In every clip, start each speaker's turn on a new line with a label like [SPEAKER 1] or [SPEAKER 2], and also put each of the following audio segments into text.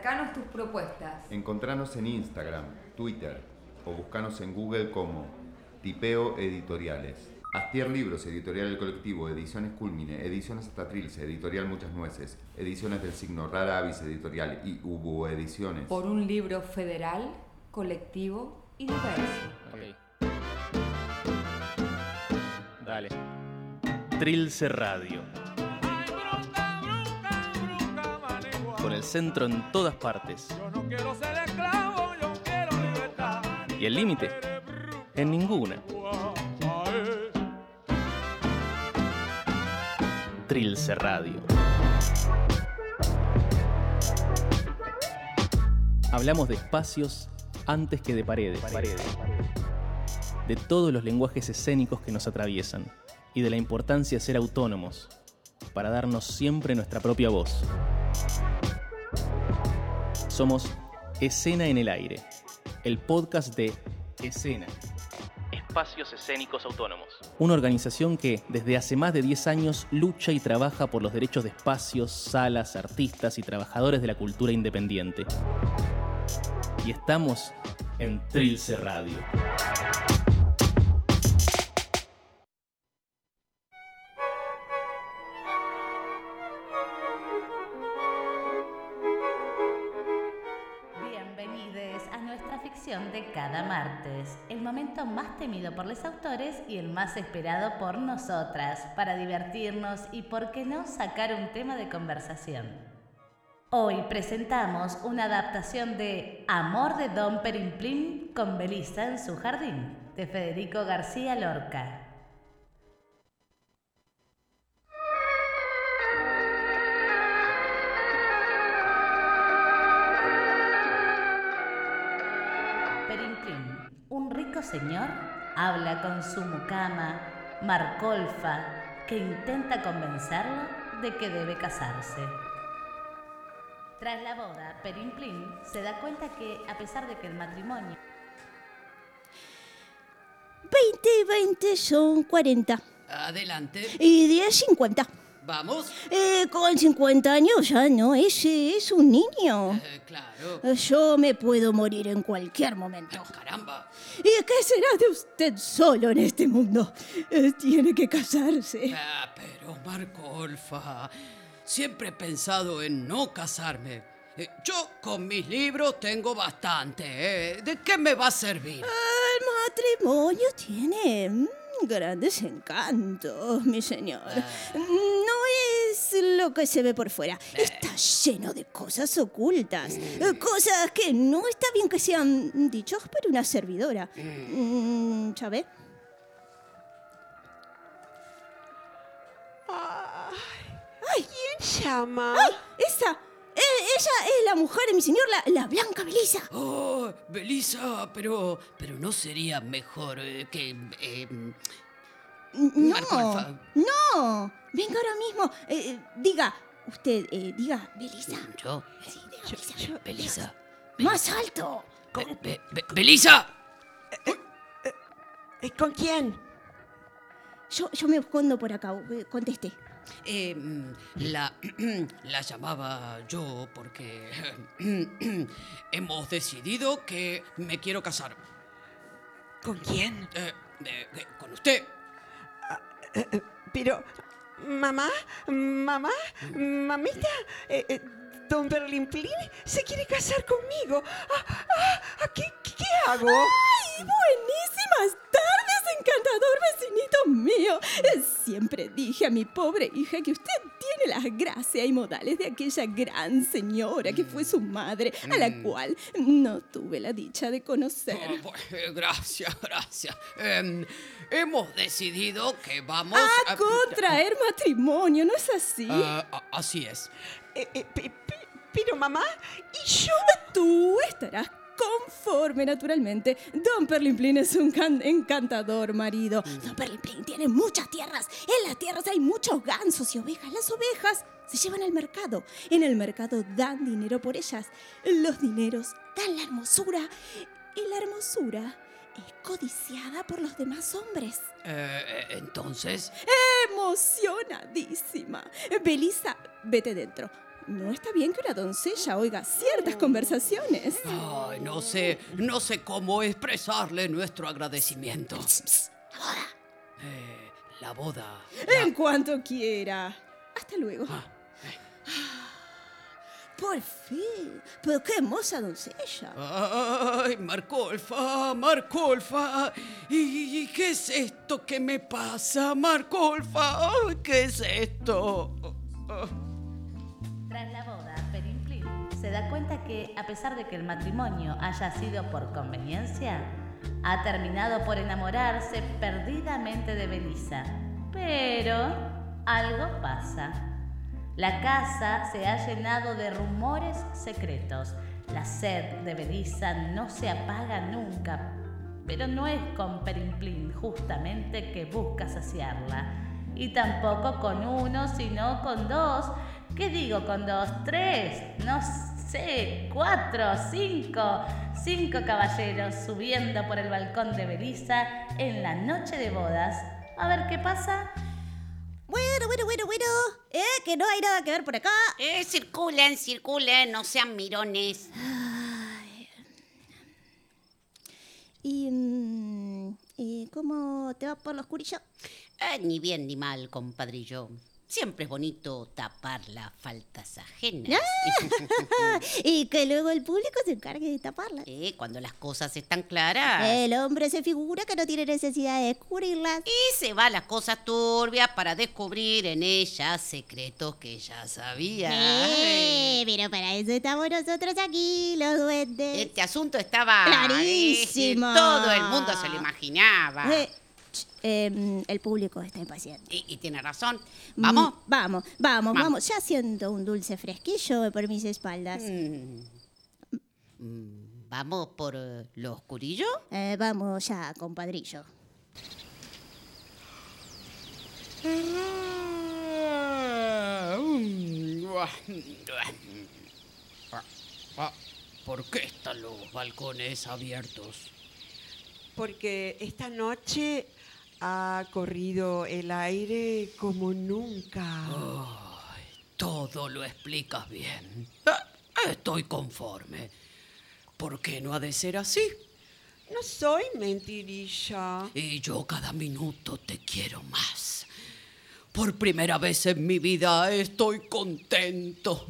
[SPEAKER 1] Acercanos tus propuestas.
[SPEAKER 2] Encontranos en Instagram, Twitter o buscanos en Google como Tipeo Editoriales. Astier Libros, Editorial El Colectivo, Ediciones Culmine, Ediciones Hasta Trilce, Editorial Muchas Nueces, Ediciones del Signo Rara Avis Editorial y Hubo Ediciones.
[SPEAKER 1] Por un libro federal, colectivo y diverso.
[SPEAKER 3] Ok. Dale. Trilce Radio. Con el centro en todas partes. Y el límite, en ninguna. Trilce Radio. Hablamos de espacios antes que de paredes. De todos los lenguajes escénicos que nos atraviesan y de la importancia de ser autónomos para darnos siempre nuestra propia voz. Somos Escena en el Aire, el podcast de Escena. Espacios Escénicos Autónomos. Una organización que desde hace más de 10 años lucha y trabaja por los derechos de espacios, salas, artistas y trabajadores de la cultura independiente. Y estamos en Trilce Radio.
[SPEAKER 4] De cada martes, el momento más temido por los autores y el más esperado por nosotras, para divertirnos y, por qué no, sacar un tema de conversación. Hoy presentamos una adaptación de Amor de Don Perimplín con Belisa en su jardín, de Federico García Lorca. Rico señor, habla con su mucama, Marcolfa, que intenta convencerlo de que debe casarse. Tras la boda, Perimplín se da cuenta que, a pesar de que el matrimonio
[SPEAKER 5] 20 y 20 son 40.
[SPEAKER 6] Adelante.
[SPEAKER 5] Y 10, 50.
[SPEAKER 6] Vamos.
[SPEAKER 5] Eh, con 50 años ya no, ese es un niño.
[SPEAKER 6] Eh, claro.
[SPEAKER 5] Eh, Yo me puedo morir en cualquier momento.
[SPEAKER 6] Caramba.
[SPEAKER 5] ¿Y qué será de usted solo en este mundo? Eh, Tiene que casarse.
[SPEAKER 6] Ah, pero Marco Olfa, siempre he pensado en no casarme. Yo con mis libros tengo bastante. ¿eh? ¿De qué me va a servir?
[SPEAKER 5] El matrimonio tiene mm, grandes encantos, mi señor. No es lo que se ve por fuera. Está lleno de cosas ocultas. eh, Cosas que no está bien que sean dichos por una servidora. Mm, ¿Ya ve?
[SPEAKER 7] ¿Quién llama?
[SPEAKER 5] ¡Ay! ¡Esa! Ella es la mujer de mi señor, la, la Blanca Belisa.
[SPEAKER 6] Oh, Belisa, pero, pero no sería mejor eh, que... eh,
[SPEAKER 5] No,
[SPEAKER 6] Marcolfa.
[SPEAKER 5] no. Venga ahora mismo. Eh, eh, diga, usted, eh, diga, Belisa.
[SPEAKER 6] yo,
[SPEAKER 5] Sí, diga, Belisa.
[SPEAKER 6] Belisa.
[SPEAKER 5] Más alto.
[SPEAKER 6] Be- Be- Be- Belisa.
[SPEAKER 7] ¿Con quién?
[SPEAKER 5] Yo, yo me escondo por acá, conteste.
[SPEAKER 6] Eh, mm, la, la llamaba yo porque hemos decidido que me quiero casar.
[SPEAKER 7] ¿Con quién?
[SPEAKER 6] Eh, eh, eh, con usted.
[SPEAKER 7] Pero, mamá, mamá, mamita, eh, eh, don Berlimplín se quiere casar conmigo. Ah, ah, ah, ¿qué, hago?
[SPEAKER 5] ¡Ay, buenísimas tardes, encantador vecinito mío! Siempre dije a mi pobre hija que usted tiene las gracias y modales de aquella gran señora que fue su madre, a la cual no tuve la dicha de conocer.
[SPEAKER 6] Oh, bueno, gracias, gracias. Em, hemos decidido que vamos
[SPEAKER 5] A contraer matrimonio, ¿no es así?
[SPEAKER 6] Ah, a- así es.
[SPEAKER 7] Eh, eh, pe- pe- pero, mamá, ¿y yo?
[SPEAKER 5] Tú estarás conforme, naturalmente. Don Perlimplín es un can- encantador marido. Don Perlimplín tiene muchas tierras. En las tierras hay muchos gansos y ovejas. Las ovejas se llevan al mercado. En el mercado dan dinero por ellas. Los dineros dan la hermosura. Y la hermosura es codiciada por los demás hombres.
[SPEAKER 6] Eh, eh, entonces,
[SPEAKER 5] Emocionadísima. Belisa, vete dentro. No está bien que una doncella oiga ciertas conversaciones.
[SPEAKER 6] Ay, no sé, no sé cómo expresarle nuestro agradecimiento. Eh, la boda.
[SPEAKER 5] En cuanto quiera. Hasta luego.
[SPEAKER 6] Ah,
[SPEAKER 5] Por fin. Pero qué hermosa doncella.
[SPEAKER 6] Ay, Marcolfa, Marcolfa. ¿Y, qué es esto que me pasa, Marcolfa? ¿Qué es esto?
[SPEAKER 4] Tras la boda, Perimplín se da cuenta que, a pesar de que el matrimonio haya sido por conveniencia, ha terminado por enamorarse perdidamente de Belisa. Pero algo pasa. La casa se ha llenado de rumores secretos. La sed de Belisa no se apaga nunca, pero no es con Perimplín justamente que busca saciarla. Y tampoco con uno, sino con dos. ¿Qué digo con dos? Tres, no sé, cuatro, cinco. Cinco caballeros subiendo por el balcón de Belisa en la noche de bodas. A ver qué pasa.
[SPEAKER 5] Bueno, bueno, bueno, bueno. Eh, que no hay nada que ver por acá.
[SPEAKER 8] Eh, circulen, circulen, no sean mirones.
[SPEAKER 5] ¿Y, mm, ¿y cómo te va por los curillos?
[SPEAKER 8] Eh, ni bien ni mal, compadrillo. Siempre es bonito tapar las faltas ajenas.
[SPEAKER 5] y que luego el público se encargue de taparlas.
[SPEAKER 8] Eh, cuando las cosas están claras.
[SPEAKER 5] El hombre se figura que no tiene necesidad de descubrirlas.
[SPEAKER 8] Y se va a las cosas turbias para descubrir en ellas secretos que ya sabía.
[SPEAKER 5] Eh, pero para eso estamos nosotros aquí, los duendes.
[SPEAKER 8] Este asunto estaba...
[SPEAKER 5] Clarísimo.
[SPEAKER 8] eh, todo el mundo se lo imaginaba.
[SPEAKER 5] Eh, em, el público está impaciente.
[SPEAKER 8] Y, y tiene razón. ¿Vamos?
[SPEAKER 5] Mm, vamos, vamos,
[SPEAKER 8] Vamos.
[SPEAKER 5] vamos. Ya siento un dulce fresquillo por mis espaldas.
[SPEAKER 8] Mm. Mm, ¿Vamos por eh, lo oscurillo?
[SPEAKER 5] Eh, vamos ya, compadrillo.
[SPEAKER 6] ¿Por qué están los balcones abiertos?
[SPEAKER 7] Porque esta noche ha corrido el aire como nunca.
[SPEAKER 6] Ay, todo lo explicas bien. Eh, Estoy conforme. ¿Por qué no ha de ser así?
[SPEAKER 7] No soy mentirilla.
[SPEAKER 6] Y yo cada minuto te quiero más. Por primera vez en mi vida estoy contento.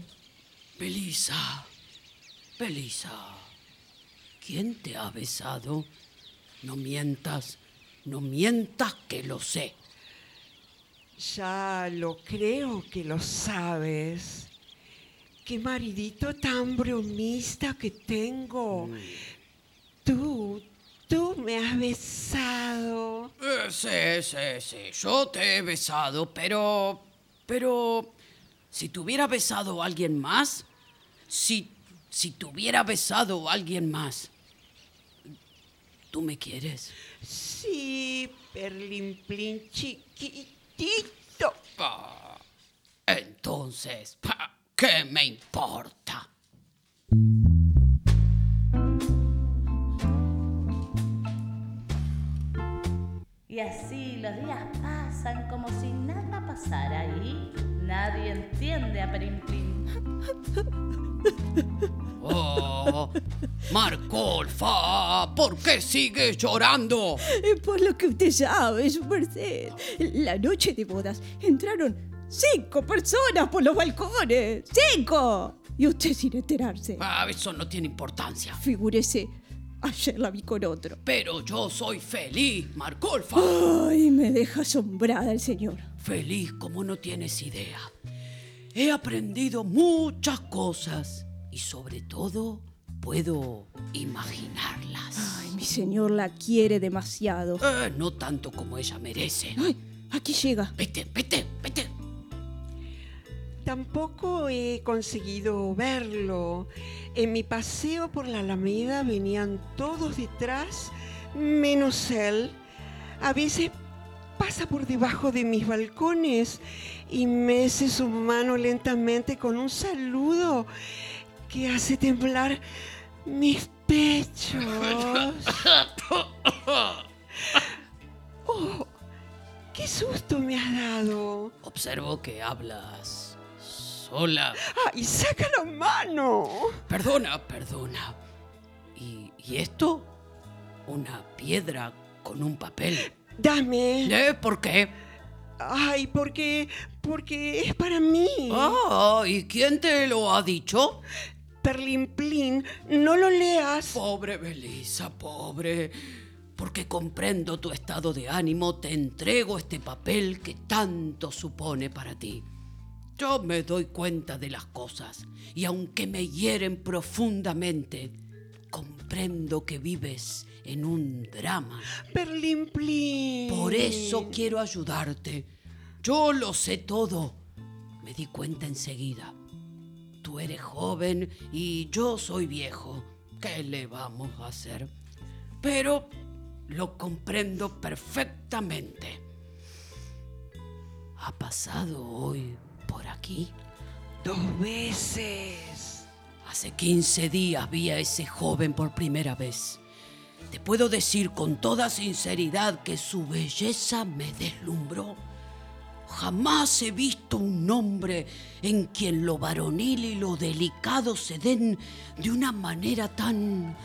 [SPEAKER 6] Belisa, Belisa, ¿quién te ha besado? No mientas, no mientas que lo sé.
[SPEAKER 7] Ya lo creo que lo sabes. Qué maridito tan bromista que tengo. Tú, tú me has besado.
[SPEAKER 6] Eh, sí, sí, sí, yo te he besado, pero... Pero... Si te hubiera besado a alguien más, si, si te hubiera besado a alguien más, ¿tú me quieres?
[SPEAKER 7] Sí, perlimplín chiquitito.
[SPEAKER 6] Ah, entonces, ¿qué me importa?
[SPEAKER 4] Y así los días pasan como si nada pasara y nadie entiende a Perimplín.
[SPEAKER 6] Oh, Marcolfa, ¿por qué sigues llorando?
[SPEAKER 5] Eh, Por lo que usted sabe, su merced. La noche de bodas entraron cinco personas por los balcones. ¡Cinco! Y usted sin enterarse.
[SPEAKER 6] Ah, eso no tiene importancia.
[SPEAKER 5] Figúrese, ayer la vi con otro.
[SPEAKER 6] Pero yo soy feliz, Marcolfa.
[SPEAKER 5] Ay, me deja asombrada el señor.
[SPEAKER 6] Feliz como no tienes idea. He aprendido muchas cosas y sobre todo puedo imaginarlas.
[SPEAKER 5] Ay, mi señor la quiere demasiado.
[SPEAKER 6] Eh, no tanto como ella merece.
[SPEAKER 5] Ay, aquí llega.
[SPEAKER 6] Vete, vete, vete.
[SPEAKER 7] Tampoco he conseguido verlo. En mi paseo por la Alameda venían todos detrás, menos él. A veces pasa por debajo de mis balcones y mece su mano lentamente con un saludo que hace temblar mis pechos. Oh, ¡Qué susto me has dado!
[SPEAKER 6] Observo que hablas sola.
[SPEAKER 7] ¡Ay, saca la mano!
[SPEAKER 6] Perdona, perdona. ¿Y, y esto? Una piedra con un papel.
[SPEAKER 7] Dame.
[SPEAKER 6] ¿Eh? ¿Por qué?
[SPEAKER 7] Ay, porque. porque es para mí.
[SPEAKER 6] Ah, ¿y quién te lo ha dicho?
[SPEAKER 7] Perlimplín, no lo leas.
[SPEAKER 6] Pobre Belisa, pobre. Porque comprendo tu estado de ánimo, te entrego este papel que tanto supone para ti. Yo me doy cuenta de las cosas y aunque me hieren profundamente, comprendo que vives en un drama.
[SPEAKER 7] Perlimplín.
[SPEAKER 6] Por eso quiero ayudarte. Yo lo sé todo. Me di cuenta enseguida. Tú eres joven y yo soy viejo. ¿Qué le vamos a hacer? Pero lo comprendo perfectamente. ¿Ha pasado hoy por aquí?
[SPEAKER 7] Dos veces.
[SPEAKER 6] Hace 15 días vi a ese joven por primera vez. Te puedo decir con toda sinceridad que su belleza me deslumbró. Jamás he visto un hombre en quien lo varonil y lo delicado se den de una manera tan,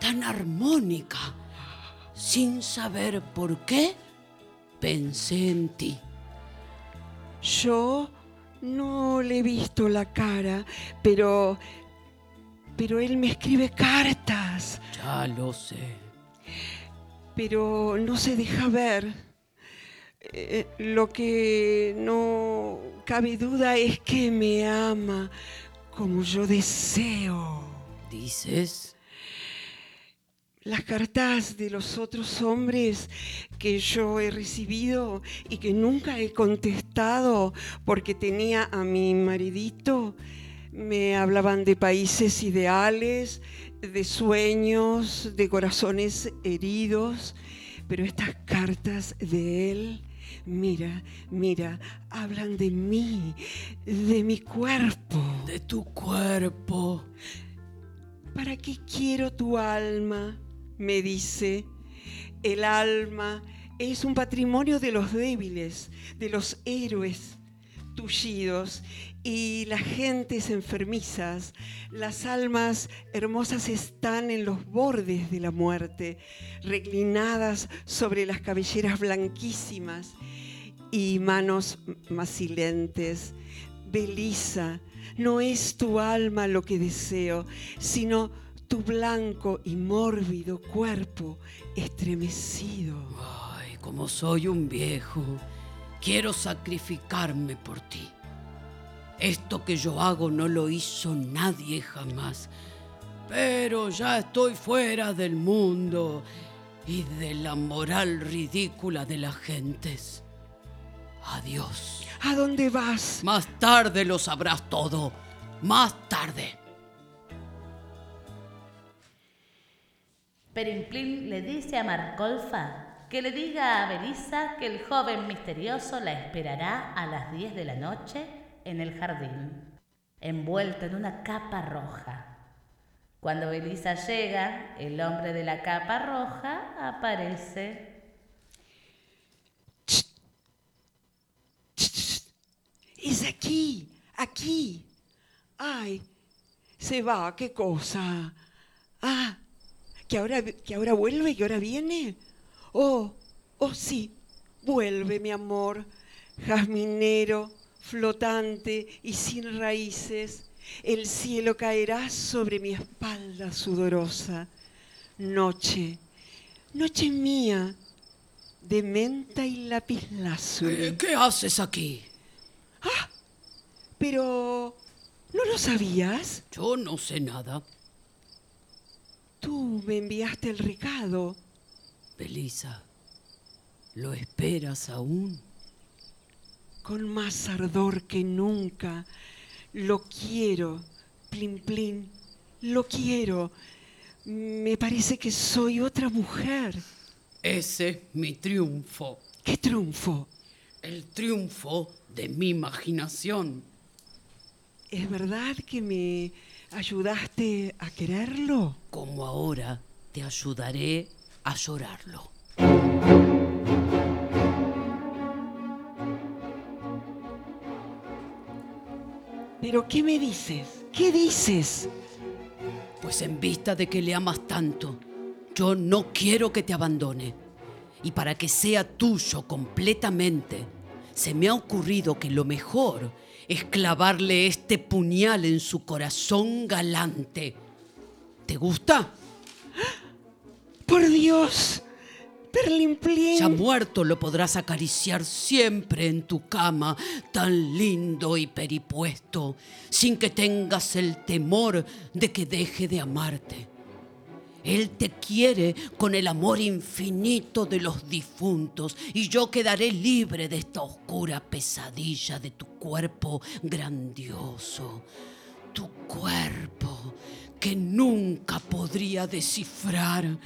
[SPEAKER 6] tan armónica. Sin saber por qué, pensé en ti.
[SPEAKER 7] Yo no le he visto la cara, pero. Pero él me escribe cartas.
[SPEAKER 6] Ya lo sé.
[SPEAKER 7] Pero no se deja ver. Eh, lo que no cabe duda es que me ama como yo deseo.
[SPEAKER 6] ¿Dices?
[SPEAKER 7] Las cartas de los otros hombres que yo he recibido y que nunca he contestado porque tenía a mi maridito, me hablaban de países ideales, de sueños, de corazones heridos, pero estas cartas de él, mira, mira, hablan de mí, de mi cuerpo.
[SPEAKER 6] De tu cuerpo.
[SPEAKER 7] ¿Para qué quiero tu alma? me dice. El alma es un patrimonio de los débiles, de los héroes tullidos y las gentes enfermizas. Las almas hermosas están en los bordes de la muerte, reclinadas sobre las cabelleras blanquísimas y manos macilentes. Belisa, no es tu alma lo que deseo, sino tu blanco y mórbido cuerpo estremecido.
[SPEAKER 6] Ay, como soy un viejo, quiero sacrificarme por ti. Esto que yo hago no lo hizo nadie jamás, pero ya estoy fuera del mundo y de la moral ridícula de las gentes. Adiós.
[SPEAKER 7] ¿A dónde vas?
[SPEAKER 6] Más tarde lo sabrás todo. Más tarde.
[SPEAKER 4] Perimplín le dice a Marcolfa que le diga a Belisa que el joven misterioso la esperará a las 10 de la noche en el jardín, envuelto en una capa roja. Cuando Belisa llega, el hombre de la capa roja aparece.
[SPEAKER 7] Es aquí, aquí. Ay, se va, qué cosa. Ah, que ahora, que ahora vuelve, que ahora viene. Oh, oh sí, vuelve mi amor, jazminero, flotante y sin raíces. El cielo caerá sobre mi espalda sudorosa. Noche, noche mía, de menta y lapislázuli.
[SPEAKER 6] ¿Qué haces aquí?
[SPEAKER 7] Ah, pero ¿no lo sabías?
[SPEAKER 6] Yo no sé nada.
[SPEAKER 7] Tú me enviaste el recado.
[SPEAKER 6] Belisa, ¿lo esperas aún?
[SPEAKER 7] Con más ardor que nunca. Lo quiero, Plin Plin. Lo quiero. Me parece que soy otra mujer.
[SPEAKER 6] Ese es mi triunfo.
[SPEAKER 7] ¿Qué triunfo?
[SPEAKER 6] El triunfo de mi imaginación.
[SPEAKER 7] ¿Es verdad que me ayudaste a quererlo?
[SPEAKER 6] Como ahora te ayudaré a llorarlo.
[SPEAKER 7] Pero ¿qué me dices? ¿Qué dices?
[SPEAKER 6] Pues en vista de que le amas tanto, yo no quiero que te abandone. Y para que sea tuyo completamente, se me ha ocurrido que lo mejor es clavarle este puñal en su corazón galante. ¿Te gusta?
[SPEAKER 7] Por Dios.
[SPEAKER 6] Ya muerto lo podrás acariciar siempre en tu cama, tan lindo y peripuesto, sin que tengas el temor de que deje de amarte. Él te quiere con el amor infinito de los difuntos y yo quedaré libre de esta oscura pesadilla de tu cuerpo grandioso. Tu cuerpo que nunca podría descifrar.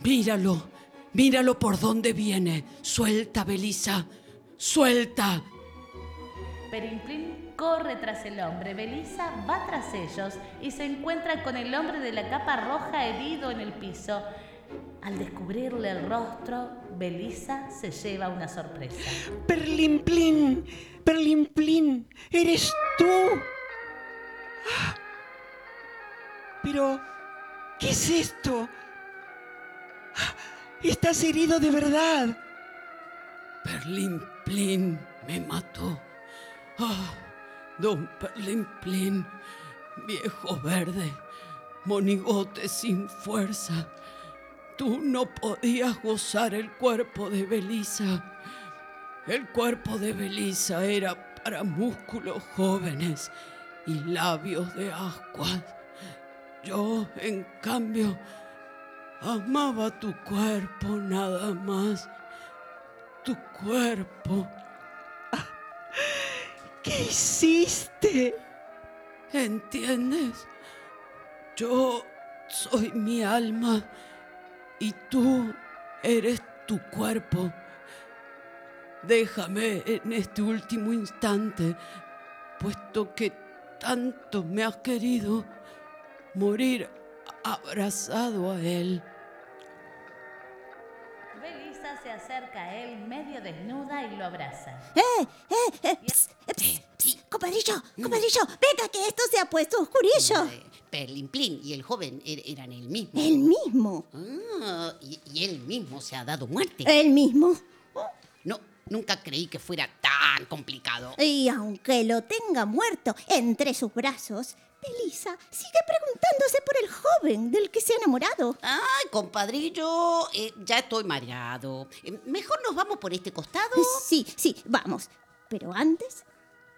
[SPEAKER 6] Míralo, míralo por dónde viene. Suelta, Belisa, suelta.
[SPEAKER 4] Perimplín corre tras el hombre, Belisa va tras ellos y se encuentra con el hombre de la capa roja herido en el piso. Al descubrirle el rostro, Belisa se lleva una sorpresa.
[SPEAKER 7] Perlimplín. Perlimplín. Eres tú. Ah. Pero, ¿qué es esto? Estás herido de verdad.
[SPEAKER 6] Perlimplín me mató. Ah, don Perlimplín, viejo verde, monigote sin fuerza. Tú no podías gozar el cuerpo de Belisa. El cuerpo de Belisa era para músculos jóvenes y labios de ascuas. Yo, en cambio, amaba tu cuerpo nada más. Tu cuerpo.
[SPEAKER 7] ¿Qué hiciste?
[SPEAKER 6] ¿Entiendes? Yo soy mi alma y tú eres tu cuerpo. Déjame en este último instante, puesto que tanto me has querido, morir abrazado a él.
[SPEAKER 4] Acerca a él medio desnuda y lo abraza.
[SPEAKER 5] ¡Eh! ¡Eh! eh ps, eh, ps, ps. Compadrillo, compadrillo, venga que esto se ha puesto oscurillo.
[SPEAKER 8] Eh, Perlimplín y el joven er- eran el mismo.
[SPEAKER 5] El mismo.
[SPEAKER 8] Ah, y, y él mismo se ha dado muerte.
[SPEAKER 5] El mismo.
[SPEAKER 8] No, nunca creí que fuera tan complicado.
[SPEAKER 5] Y aunque lo tenga muerto entre sus brazos, Belisa sigue preguntándose por el joven del que se ha enamorado.
[SPEAKER 8] Ay, compadrillo, eh, ya estoy mareado. Eh, Mejor nos vamos por este costado.
[SPEAKER 5] Sí, sí, vamos. Pero antes,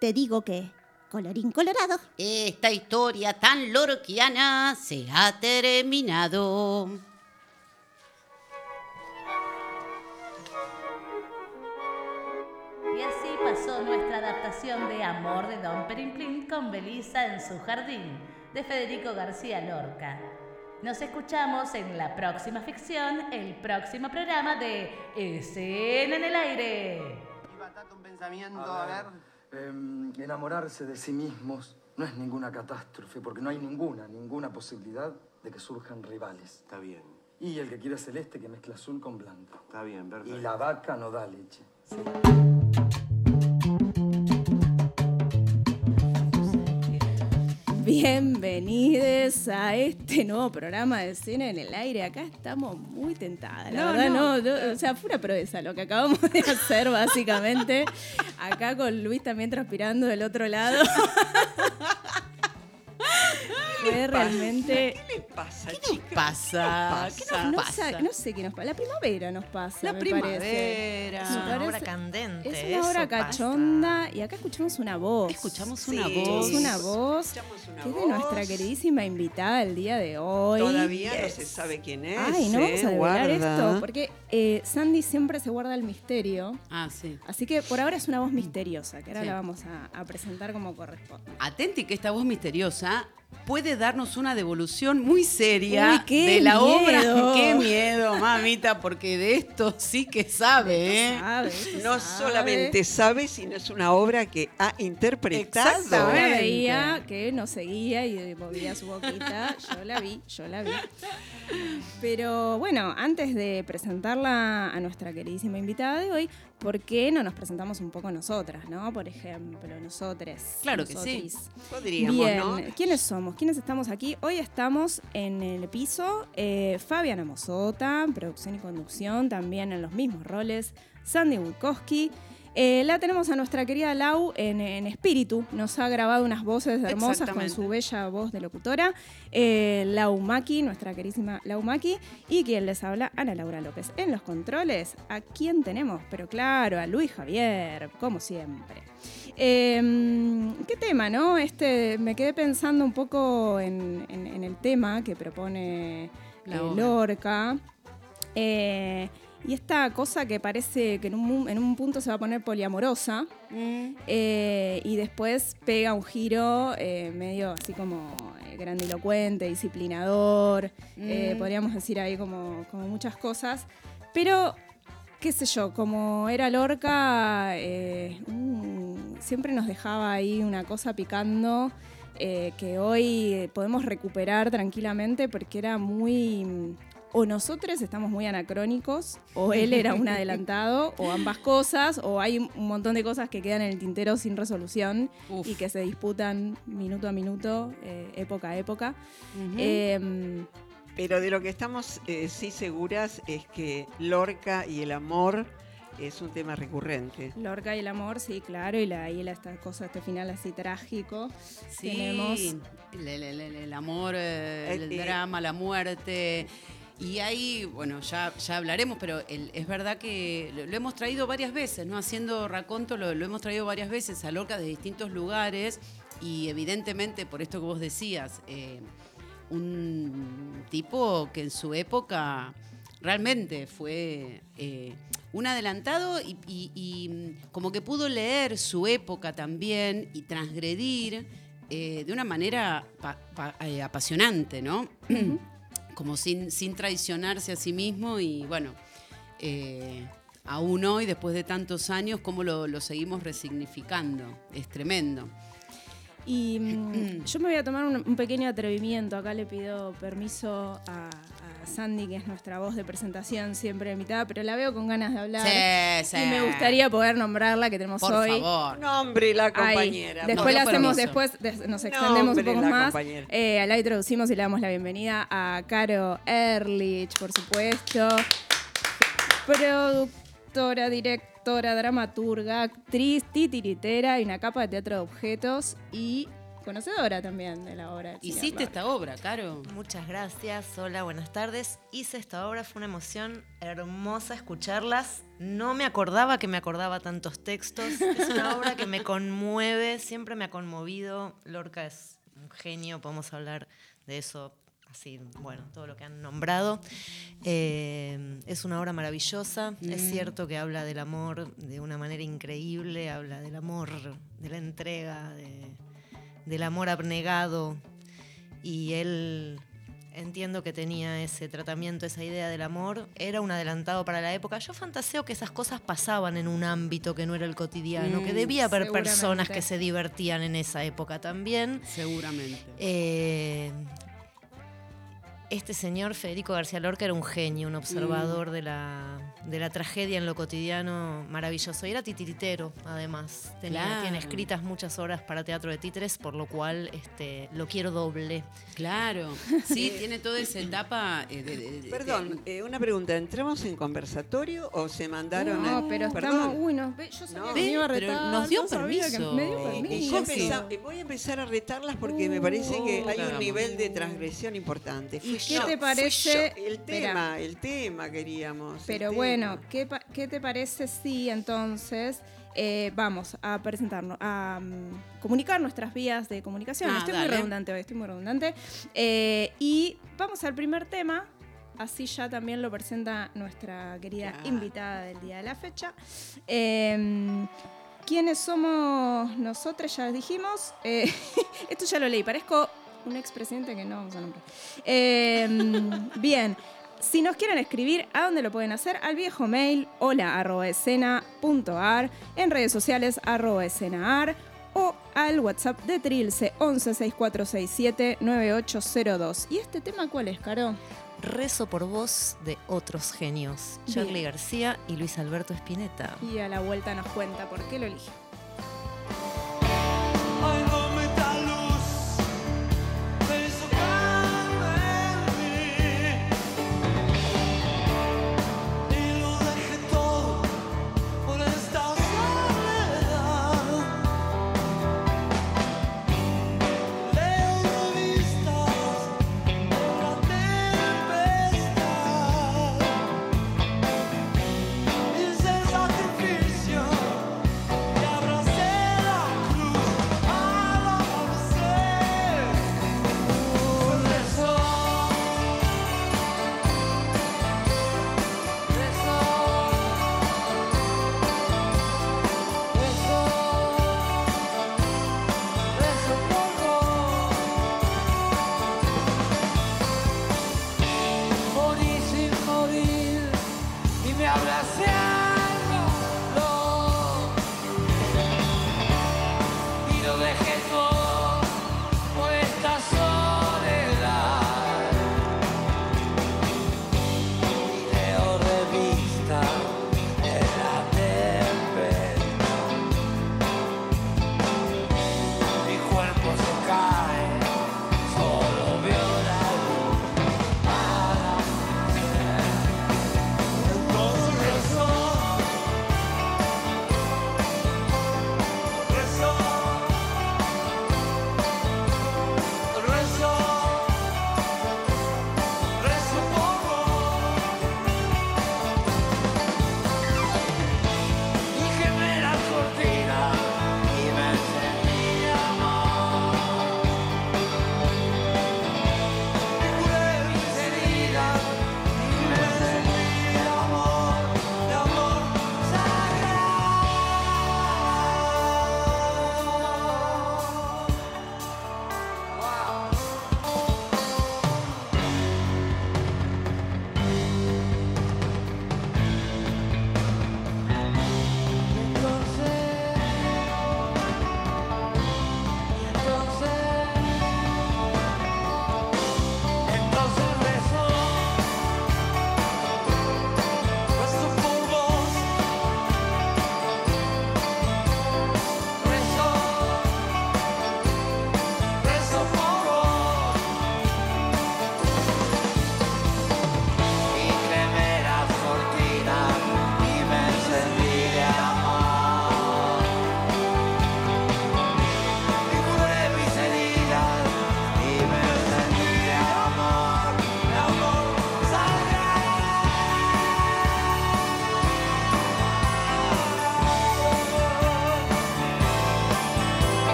[SPEAKER 5] te digo que, colorín colorado,
[SPEAKER 8] Esta historia tan lorquiana se ha terminado.
[SPEAKER 4] Pasó nuestra adaptación de Amor de Don Perimplín con Belisa en su jardín, de Federico García Lorca. Nos escuchamos en la próxima ficción, el próximo programa de Escena en el Aire.
[SPEAKER 9] un pensamiento, a ver.
[SPEAKER 10] Em, enamorarse de sí mismos no es ninguna catástrofe, porque no hay ninguna, ninguna posibilidad de que surjan rivales.
[SPEAKER 9] Está bien,
[SPEAKER 10] Y el que quiere celeste que mezcla azul con blanco.
[SPEAKER 9] está bien,
[SPEAKER 10] Y
[SPEAKER 9] perfecto.
[SPEAKER 10] la vaca no da leche.
[SPEAKER 5] bienvenidos a este nuevo programa de cine en el aire. Acá estamos muy tentadas, la
[SPEAKER 1] No,
[SPEAKER 5] verdad,
[SPEAKER 1] no.
[SPEAKER 5] no, no, o sea, pura proeza lo que acabamos de hacer, básicamente. Acá con Luis también transpirando del otro lado. Fue realmente.
[SPEAKER 7] ¿Qué le pasa,
[SPEAKER 8] ¿Qué
[SPEAKER 7] chicas?
[SPEAKER 8] pasa?
[SPEAKER 7] ¿Qué
[SPEAKER 8] ¿Qué
[SPEAKER 7] pasa?
[SPEAKER 8] nos
[SPEAKER 5] No,
[SPEAKER 8] pasa?
[SPEAKER 5] sa- no sé qué nos pasa. La primavera nos pasa.
[SPEAKER 1] La
[SPEAKER 5] me
[SPEAKER 1] primavera.
[SPEAKER 5] parece.
[SPEAKER 11] Es una obra candente.
[SPEAKER 5] Es una
[SPEAKER 11] eso
[SPEAKER 5] obra
[SPEAKER 11] pasa.
[SPEAKER 5] cachonda y acá escuchamos una voz.
[SPEAKER 8] Escuchamos
[SPEAKER 7] Sí.
[SPEAKER 8] una
[SPEAKER 5] Escuchamos
[SPEAKER 8] voz.
[SPEAKER 5] una voz
[SPEAKER 7] Escuchamos una
[SPEAKER 5] que es de
[SPEAKER 7] voz.
[SPEAKER 5] nuestra queridísima invitada el día de hoy.
[SPEAKER 7] Todavía no
[SPEAKER 5] Yes.
[SPEAKER 7] se sabe quién es.
[SPEAKER 5] Ay, no vamos
[SPEAKER 7] ¿eh?
[SPEAKER 5] a develar
[SPEAKER 7] Guarda.
[SPEAKER 5] esto, porque eh, Sandy siempre se guarda el misterio.
[SPEAKER 8] Ah, sí.
[SPEAKER 5] Así que por ahora es una voz misteriosa, que ahora
[SPEAKER 8] Sí.
[SPEAKER 5] la vamos a, a presentar como corresponde.
[SPEAKER 6] Atenti que esta voz misteriosa
[SPEAKER 12] puede darnos una devolución muy seria
[SPEAKER 5] Uy, qué
[SPEAKER 12] de la
[SPEAKER 5] miedo.
[SPEAKER 12] obra. Qué miedo, mamita, porque de esto sí que sabe, ¿eh?
[SPEAKER 5] Sabe,
[SPEAKER 7] No
[SPEAKER 5] sabe.
[SPEAKER 7] solamente sabe, sino es una obra que ha
[SPEAKER 12] Exactamente.
[SPEAKER 7] interpretado.
[SPEAKER 5] Yo la veía que nos seguía y movía su boquita. Yo la vi, yo la vi. Pero bueno, antes de presentarla a nuestra queridísima invitada de hoy, ¿por qué no nos presentamos un poco nosotras, no? Por ejemplo, nosotres.
[SPEAKER 12] Claro que sí.
[SPEAKER 7] Podríamos,
[SPEAKER 5] Bien,
[SPEAKER 7] ¿no?
[SPEAKER 5] ¿quiénes somos? ¿Quiénes estamos aquí? Hoy estamos en el piso eh, Fabiana Mosota, producción y conducción, también en los mismos roles, Sandy Wulkowski. Eh, la tenemos a nuestra querida Lau en, en espíritu, nos ha grabado unas voces hermosas con su bella voz de locutora. Eh, Lau Maki, nuestra querísima Lau Maki, y quien les habla, Ana Laura López. En los controles, ¿a quién tenemos? Pero claro, a Luis Javier, como siempre. Eh, ¿Qué tema, no? Este, me quedé pensando un poco en, en- en el tema que propone
[SPEAKER 12] La
[SPEAKER 5] eh. Lorca. Eh, y esta cosa que parece que en un, en un punto se va a poner poliamorosa
[SPEAKER 12] Mm.
[SPEAKER 5] eh, y después pega un giro eh, medio así como eh, grandilocuente, disciplinador,
[SPEAKER 12] Mm.
[SPEAKER 5] podríamos decir ahí como, como muchas cosas. Pero, qué sé yo, como era Lorca, eh, mm, siempre nos dejaba ahí una cosa picando eh, que hoy podemos recuperar tranquilamente porque era muy... O nosotros estamos muy anacrónicos, o él era un adelantado, o ambas cosas, o hay un montón de cosas que quedan en el tintero sin resolución
[SPEAKER 12] Uf.
[SPEAKER 5] y que se disputan minuto a minuto, eh, época a época. Em,
[SPEAKER 7] Pero de lo que estamos eh, sí seguras es que Lorca y el amor es un tema recurrente.
[SPEAKER 5] Lorca y el amor, sí, claro, y la, y la- esta cosa, este final así trágico.
[SPEAKER 12] Sí,
[SPEAKER 5] Tenemos
[SPEAKER 12] el, el- el- el amor, eh, el,
[SPEAKER 7] El- eh,
[SPEAKER 12] drama, la muerte. Y ahí, bueno, ya, ya hablaremos, pero es verdad que lo, hemos traído varias veces, ¿no? Haciendo raconto lo, hemos traído varias veces a Lorca de distintos lugares y evidentemente, por esto que vos decías, eh, un tipo que en su época realmente fue eh, un adelantado y, mm, como que pudo leer su época también y transgredir eh, de una manera pa- pa- apasionante, ¿no? Como sin, sin traicionarse a sí mismo y bueno, eh, aún hoy, después de tantos años, cómo lo, lo seguimos resignificando. Es tremendo.
[SPEAKER 5] Y mm, yo me voy a tomar un, un pequeño atrevimiento. Acá le pido permiso a, a Sandy, que es nuestra voz de presentación siempre invitada, pero la veo con ganas de hablar.
[SPEAKER 12] Sí, sí.
[SPEAKER 5] Y me gustaría poder nombrarla, que tenemos
[SPEAKER 12] Por
[SPEAKER 5] hoy.
[SPEAKER 12] favor.
[SPEAKER 7] Nombre la
[SPEAKER 5] Ahí.
[SPEAKER 7] compañera.
[SPEAKER 5] Después
[SPEAKER 12] No,
[SPEAKER 5] la hacemos, después des- nos extendemos un poco
[SPEAKER 7] la
[SPEAKER 5] más. Eh, la introducimos y le damos la bienvenida a Caro Erlich, por supuesto. Productora, directora, dramaturga, actriz, titiritera y una capa de teatro de objetos y conocedora también de la obra.
[SPEAKER 12] Hiciste esta obra, Caro.
[SPEAKER 11] Muchas gracias, hola, buenas tardes. Hice esta obra, fue una emoción hermosa escucharlas. No me acordaba que me acordaba tantos textos. Es una obra que me conmueve, siempre me ha conmovido. Lorca es un genio, podemos hablar de eso así, bueno, todo lo que han nombrado. Eh, es una obra maravillosa, es
[SPEAKER 12] Mm.
[SPEAKER 11] cierto que habla del amor de una manera increíble, habla del amor, de la entrega, de- del amor abnegado, y él entiendo que tenía ese tratamiento, esa idea del amor, era un adelantado para la época. Yo fantaseo que esas cosas pasaban en un ámbito que no era el cotidiano, que
[SPEAKER 12] Mm,
[SPEAKER 11] debía haber personas que se divertían en esa época también.
[SPEAKER 12] Seguramente.
[SPEAKER 11] Eh, este señor, Federico García Lorca, era un genio, un observador de, la, de la tragedia en lo cotidiano maravilloso. Y era titiritero, además. Tenía,
[SPEAKER 12] Claro.
[SPEAKER 11] Tiene escritas muchas horas para teatro de títeres, por lo cual este, lo quiero doble.
[SPEAKER 12] Claro. Sí, tiene toda esa etapa. eh, de- de- de-
[SPEAKER 7] Perdón, eh, una pregunta. ¿Entramos en conversatorio o se mandaron
[SPEAKER 5] No,
[SPEAKER 7] a-
[SPEAKER 5] pero
[SPEAKER 7] Perdón.
[SPEAKER 5] estamos. Uy, no, ve, yo sabía
[SPEAKER 7] No.
[SPEAKER 5] que me iba a
[SPEAKER 12] Pero
[SPEAKER 5] retar.
[SPEAKER 12] nos dio
[SPEAKER 5] no
[SPEAKER 12] permiso.
[SPEAKER 5] me dio
[SPEAKER 7] Y yo
[SPEAKER 5] permiso.
[SPEAKER 7] voy a empezar a retarlas porque me parece que hay un nivel de transgresión importante.
[SPEAKER 5] ¿Y
[SPEAKER 7] Fui
[SPEAKER 5] qué
[SPEAKER 7] yo,
[SPEAKER 5] te parece?
[SPEAKER 7] El tema, el tema queríamos.
[SPEAKER 5] Pero
[SPEAKER 7] tema.
[SPEAKER 5] bueno, ¿qué, qué te parece si entonces eh, vamos a presentarnos, a mm, comunicar nuestras vías de comunicación?
[SPEAKER 12] Ah,
[SPEAKER 5] estoy
[SPEAKER 12] dale.
[SPEAKER 5] muy redundante hoy, estoy muy redundante. Eh, y vamos al primer tema. Así ya también lo presenta nuestra querida invitada del día de la fecha. Eh, ¿Quiénes somos nosotros? Ya dijimos. Eh, esto ya lo leí. Parezco
[SPEAKER 13] un expresidente que no vamos a nombrar. Em, bien, si nos quieren escribir, ¿a dónde lo pueden hacer? Al viejo mail hola arroba en redes sociales arroba escenaar o al WhatsApp de Trilce 11 6467 9802. ¿Y este tema cuál es, Caro?
[SPEAKER 11] Rezo por vos de otros genios,
[SPEAKER 13] Bien.
[SPEAKER 11] Charlie García y Luis Alberto Spinetta.
[SPEAKER 13] Y a la vuelta nos cuenta por qué lo elige.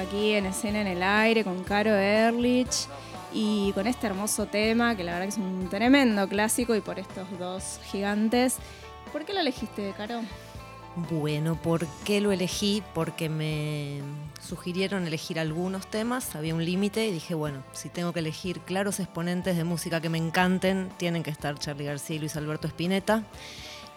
[SPEAKER 13] Aquí en escena en el aire con Caro Ehrlich y con este hermoso tema que la verdad que es un tremendo clásico y por estos dos gigantes. ¿Por qué lo elegiste, Caro?
[SPEAKER 11] Bueno, ¿por qué lo elegí? Porque me sugirieron elegir algunos temas, había un límite y dije, bueno, si tengo que elegir claros exponentes de música que me encanten, tienen que estar Charlie García y Luis Alberto Spinetta.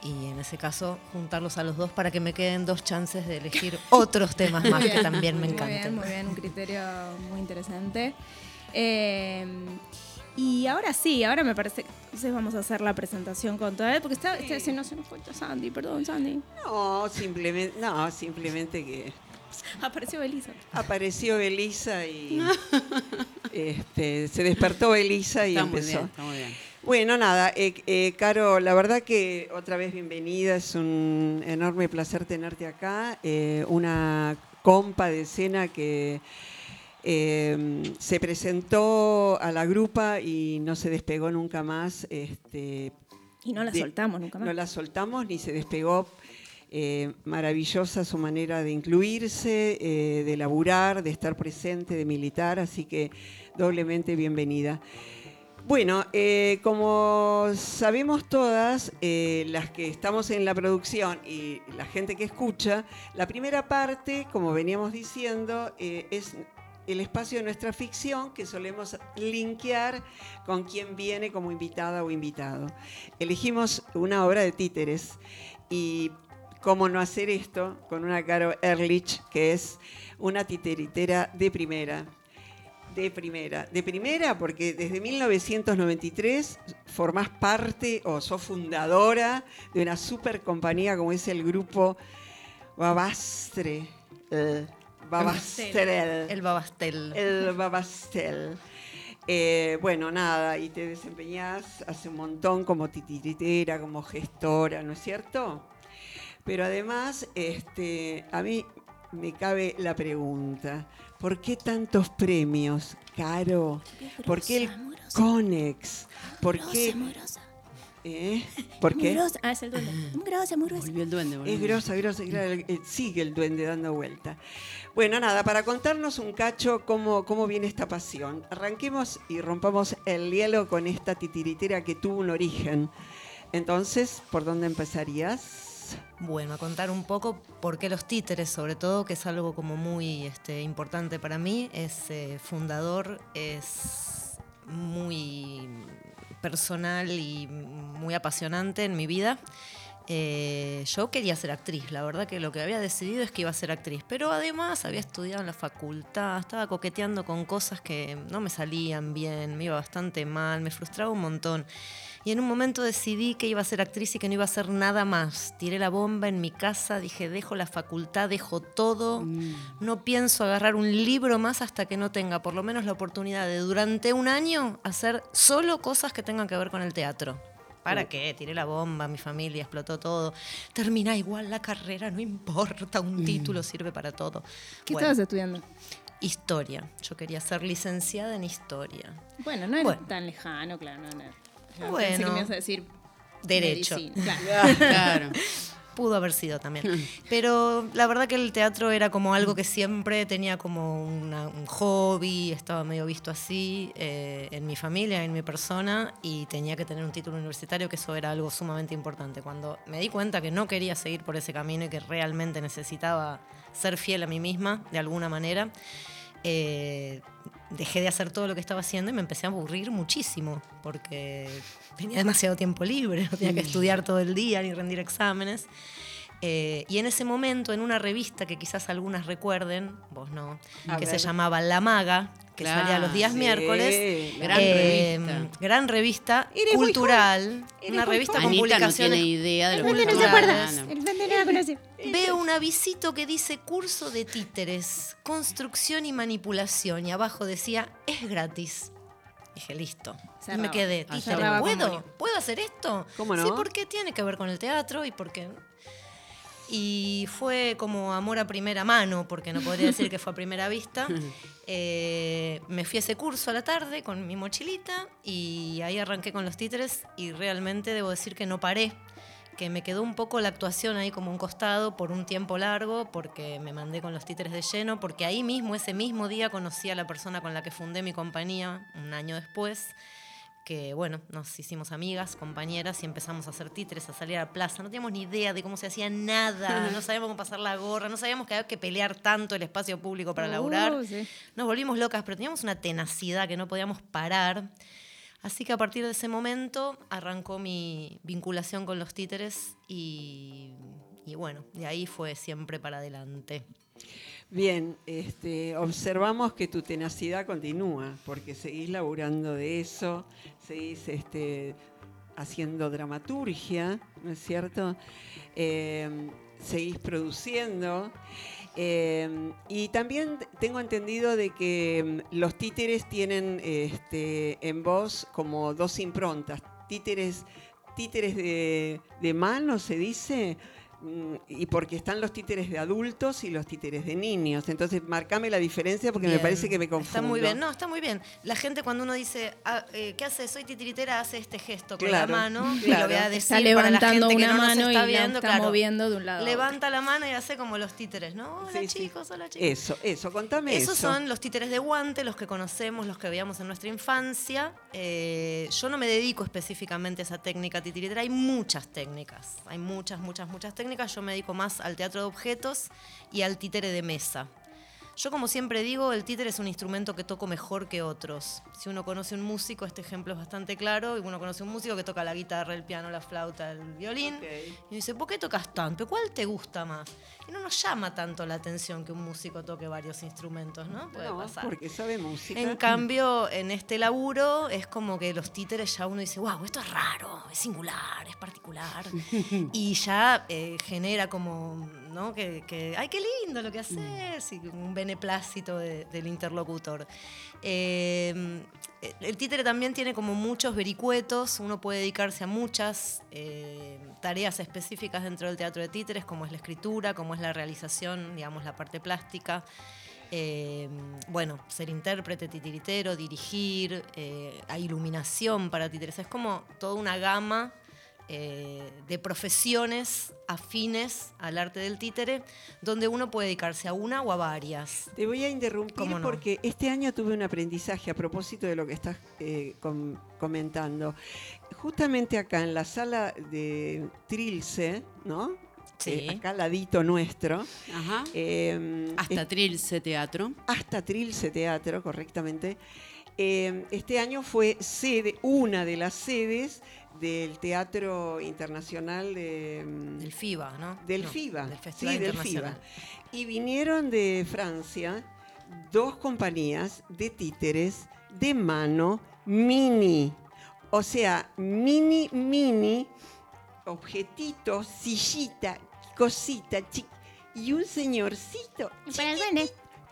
[SPEAKER 11] Y en ese caso, juntarlos a los dos para que me queden dos chances de elegir otros temas más
[SPEAKER 13] Muy
[SPEAKER 11] que también me
[SPEAKER 13] Muy
[SPEAKER 11] encanten.
[SPEAKER 13] bien, muy bien, un criterio muy interesante. Eh, y ahora sí, ahora me parece que entonces vamos a hacer la presentación con toda porque está, está- se nos se nos fue Sandy, perdón, Sandy.
[SPEAKER 7] No, simplemente, no, simplemente que
[SPEAKER 13] Apareció Belisa.
[SPEAKER 7] apareció Belisa y este, se despertó Belisa y
[SPEAKER 12] Está muy
[SPEAKER 7] empezó.
[SPEAKER 12] bien, está muy bien.
[SPEAKER 7] Bueno, nada, eh, eh, Caro, la verdad que otra vez bienvenida, es un enorme placer tenerte acá, eh, una compa de escena que eh, se presentó a la grupa y no se despegó nunca más. Este,
[SPEAKER 13] Y no la
[SPEAKER 7] de-
[SPEAKER 13] soltamos nunca más.
[SPEAKER 7] No la soltamos ni se despegó. Eh, maravillosa su manera de incluirse, de laburar, de estar presente, de militar, así que doblemente bienvenida. Bueno, eh, como sabemos todas, eh, las que estamos en la producción y la gente que escucha, la primera parte, como veníamos diciendo, eh, es el espacio de nuestra ficción que solemos linkear con quien viene como invitada o invitado. Elegimos una obra de títeres y cómo no hacer esto con una Caro Ehrlich, que es una titeritera de primera. De primera. De primera porque desde 1993 formás parte o sos fundadora de una super compañía como es el grupo Babastre. eh, Babastrel.
[SPEAKER 11] El Babastel.
[SPEAKER 7] El Babastel. Eh, bueno, nada, y te desempeñás hace un montón como titiritera, como gestora, ¿no es cierto? Pero además, este, a mí me cabe la pregunta, ¿por qué tantos premios, Caro? ¿Por qué el Conex? ¿Por qué? ¿Eh? ¿Por qué?
[SPEAKER 5] Amorosa. Ah, es el duende. Amorosa, amorosa.
[SPEAKER 6] Volvió el duende. volvió
[SPEAKER 7] Es
[SPEAKER 6] el
[SPEAKER 7] grosa, grosa, claro, eh, sigue el duende dando vuelta. Bueno, nada, para contarnos un cacho cómo, cómo viene esta pasión, arranquemos y rompamos el hielo con esta titiritera que tuvo un origen. Entonces, ¿por dónde empezarías?
[SPEAKER 11] Bueno, a contar un poco por qué los títeres, sobre todo, que es algo como muy este, importante para mí, es eh, fundador, es muy personal y muy apasionante en mi vida. Eh, yo quería ser actriz, la verdad que lo que había decidido es que iba a ser actriz, pero además había estudiado en la facultad, estaba coqueteando con cosas que no me salían bien, me iba bastante mal, me frustraba un montón. Y en un momento decidí que iba a ser actriz y que no iba a hacer nada más. Tiré la bomba en mi casa, dije, dejo la facultad, dejo todo, no pienso agarrar un libro más hasta que no tenga por lo menos la oportunidad de durante un año hacer solo cosas que tengan que ver con el teatro. ¿Para qué? Tiré la bomba, mi familia explotó todo. Termina igual la carrera, no importa, un título sirve para todo.
[SPEAKER 5] ¿Qué
[SPEAKER 11] Bueno,
[SPEAKER 5] estabas estudiando?
[SPEAKER 11] Historia. Yo quería ser licenciada en historia.
[SPEAKER 5] Bueno, no era
[SPEAKER 11] Bueno.
[SPEAKER 5] tan lejano, claro. No, no.
[SPEAKER 11] Bueno.
[SPEAKER 5] Pensé que me ibas a decir
[SPEAKER 11] Derecho.
[SPEAKER 5] medicina, claro.
[SPEAKER 6] Claro.
[SPEAKER 11] Pudo haber sido también. Pero la verdad que el teatro era como algo que siempre tenía como una- un hobby, estaba medio visto así eh, en mi familia, en mi persona, y tenía que tener un título universitario, que eso era algo sumamente importante. Cuando me di cuenta que no quería seguir por ese camino y que realmente necesitaba ser fiel a mí misma, de alguna manera, eh, dejé de hacer todo lo que estaba haciendo y me empecé a aburrir muchísimo, porque tenía demasiado tiempo libre, no tenía que estudiar todo el día ni rendir exámenes. Eh, y en ese momento, en una revista que quizás algunas recuerden, vos no,
[SPEAKER 7] A
[SPEAKER 11] que
[SPEAKER 7] ver.
[SPEAKER 11] se llamaba La Maga, que
[SPEAKER 6] Claro,
[SPEAKER 11] salía los días
[SPEAKER 7] sí,
[SPEAKER 11] miércoles.
[SPEAKER 7] gran
[SPEAKER 11] eh,
[SPEAKER 6] revista.
[SPEAKER 11] Gran revista
[SPEAKER 7] Eres muy
[SPEAKER 11] cultural, una revista con
[SPEAKER 6] Anita no
[SPEAKER 11] publicaciones
[SPEAKER 6] tiene idea de lo
[SPEAKER 5] no se
[SPEAKER 6] estamos
[SPEAKER 5] acuerda.
[SPEAKER 6] hablando.
[SPEAKER 5] El duende no la conoce.
[SPEAKER 11] Veo un avisito que dice curso de títeres, construcción y manipulación. Y abajo decía, es gratis. Dije, listo. Y
[SPEAKER 5] Cerraba.
[SPEAKER 11] me quedé,
[SPEAKER 6] Ah,
[SPEAKER 11] títeres, ¿puedo? ¿Puedo hacer esto?
[SPEAKER 7] ¿Cómo no?
[SPEAKER 11] Sí, porque tiene que ver con el teatro y porque... Y fue como amor a primera mano, porque no podría decir que fue a primera vista. Eh, me fui a ese curso a la tarde con mi mochilita y ahí arranqué con los títeres y realmente debo decir que no paré, que me quedó un poco la actuación ahí como un costado por un tiempo largo, porque me mandé con los títeres de lleno, porque ahí mismo, ese mismo día, conocí a la persona con la que fundé mi compañía un año después que bueno, nos hicimos amigas, compañeras y empezamos a hacer títeres, a salir a la plaza. No teníamos ni idea de cómo se hacía nada, no sabíamos cómo pasar la gorra, no sabíamos que había que pelear tanto el espacio público para
[SPEAKER 5] Uh,
[SPEAKER 11] laburar.
[SPEAKER 5] sí.
[SPEAKER 11] Nos volvimos locas, pero teníamos una tenacidad que no podíamos parar. Así que a partir de ese momento arrancó mi vinculación con los títeres y, y bueno, de ahí fue siempre para adelante.
[SPEAKER 7] Bien, este, observamos que tu tenacidad continúa, porque seguís laburando de eso, seguís este, haciendo dramaturgia, ¿no es cierto? Eh, seguís produciendo. eh, y también tengo entendido de que mm, los títeres tienen este, en voz como dos improntas. Títeres, títeres de, mano, se dice, y porque están los títeres de adultos y los títeres de niños. Entonces, marcame la diferencia porque me parece que me confundo.
[SPEAKER 11] Está muy bien, no, está muy bien. La gente cuando uno dice, ah, eh, ¿qué hace? Soy titiritera, hace este gesto con
[SPEAKER 7] Claro,
[SPEAKER 11] la mano. Y lo voy a
[SPEAKER 5] Está
[SPEAKER 11] decir para la
[SPEAKER 5] levantando
[SPEAKER 11] que
[SPEAKER 5] una
[SPEAKER 11] nos
[SPEAKER 5] mano
[SPEAKER 11] está
[SPEAKER 5] y la
[SPEAKER 11] viendo,
[SPEAKER 5] está
[SPEAKER 11] claro.
[SPEAKER 5] moviendo de un lado.
[SPEAKER 11] Levanta la mano y hace como los títeres, ¿no? Hola
[SPEAKER 7] Sí, sí.
[SPEAKER 11] chicos, hola chicos.
[SPEAKER 7] Eso, eso, contame
[SPEAKER 11] Esos
[SPEAKER 7] eso.
[SPEAKER 11] son los títeres de guante, los que conocemos, los que veíamos en nuestra infancia. Eh, yo no me dedico específicamente a esa técnica titiritera, hay muchas técnicas, hay muchas, muchas, muchas técnicas. Yo me dedico más al teatro de objetos y al títere de mesa. Yo como siempre digo, el títere es un instrumento que toco mejor que otros. Si uno conoce un músico, este ejemplo es bastante claro, y uno conoce un músico que toca la guitarra, el piano, la flauta, el violín, y dice, ¿por qué tocas tanto? ¿Cuál te gusta más? Y no nos llama tanto la atención que un músico toque varios instrumentos, ¿no? Puede
[SPEAKER 7] No,
[SPEAKER 11] pasar.
[SPEAKER 7] porque sabe música.
[SPEAKER 11] En cambio, en este laburo es como que los títeres ya uno dice, wow, esto es raro, es singular, es particular. y ya eh, genera como, ¿no? Que, que, ay, qué lindo lo que haces, y un beneplácito de- del interlocutor. Eh, el títere también tiene como muchos vericuetos, uno puede dedicarse a muchas eh, tareas específicas dentro del teatro de títeres, como es la escritura, como es la realización, digamos, la parte plástica. Eh, bueno, ser intérprete, titiritero, dirigir, eh, hay iluminación para títeres. Es como toda una gama eh, de profesiones afines al arte del títere, donde uno puede dedicarse a una o a varias.
[SPEAKER 7] Te voy a interrumpir porque este año tuve un aprendizaje a propósito de lo que estás eh, com- comentando. Justamente acá en la sala de Trilce, ¿no?
[SPEAKER 6] Sí.
[SPEAKER 7] Eh, acá al ladito nuestro.
[SPEAKER 6] Ajá.
[SPEAKER 7] eh,
[SPEAKER 6] Hasta
[SPEAKER 7] es-
[SPEAKER 6] Trilce Teatro.
[SPEAKER 7] hasta Trilce Teatro, correctamente. Eh, este año fue sede, una de las sedes del Teatro Internacional de, mm,
[SPEAKER 11] Del FIBA, ¿no?
[SPEAKER 7] Del
[SPEAKER 11] No,
[SPEAKER 7] FIBA.
[SPEAKER 11] del Festival
[SPEAKER 7] sí, del
[SPEAKER 11] Internacional.
[SPEAKER 7] FIBA. Y vinieron de Francia dos compañías de títeres de mano mini. O sea, mini, mini, objetito, sillita, cosita, y un señorcito.
[SPEAKER 5] Para.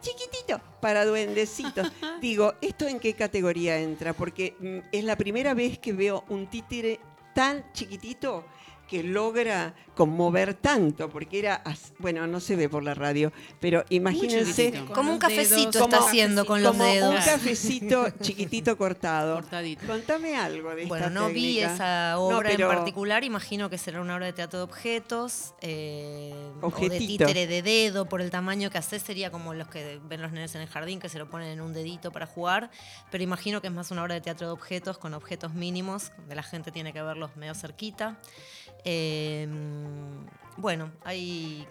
[SPEAKER 7] Chiquitito, para duendecitos. Digo, ¿esto en qué categoría entra? Porque mm, es la primera vez que veo un títere tan chiquitito que logra conmover tanto, porque era, bueno, no se ve por la radio, pero imagínense...
[SPEAKER 11] Como un cafecito
[SPEAKER 5] dedos.
[SPEAKER 11] está
[SPEAKER 7] Como-
[SPEAKER 11] haciendo con los
[SPEAKER 7] como
[SPEAKER 11] dedos.
[SPEAKER 7] un cafecito chiquitito cortado.
[SPEAKER 6] Cortadito.
[SPEAKER 7] Contame algo de
[SPEAKER 11] Bueno,
[SPEAKER 7] esta
[SPEAKER 11] no vi esa
[SPEAKER 7] No,
[SPEAKER 11] obra
[SPEAKER 7] pero-
[SPEAKER 11] en particular, imagino que será una obra de teatro de objetos, eh, o de títere de dedo, por el tamaño que hace, sería como los que ven los nenes en el jardín, que se lo ponen en un dedito para jugar, pero imagino que es más una obra de teatro de objetos, con objetos mínimos, donde la gente tiene que verlos medio cerquita. Eh, bueno, hay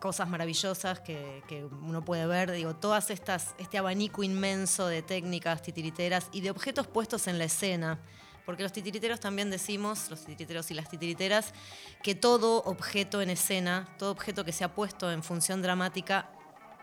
[SPEAKER 11] cosas maravillosas que, que uno puede ver, digo, todas estas, este abanico inmenso de técnicas titiriteras y de objetos puestos en la escena. Porque los titiriteros también decimos, los titiriteros y las titiriteras, que todo objeto en escena, todo objeto que se ha puesto en función dramática,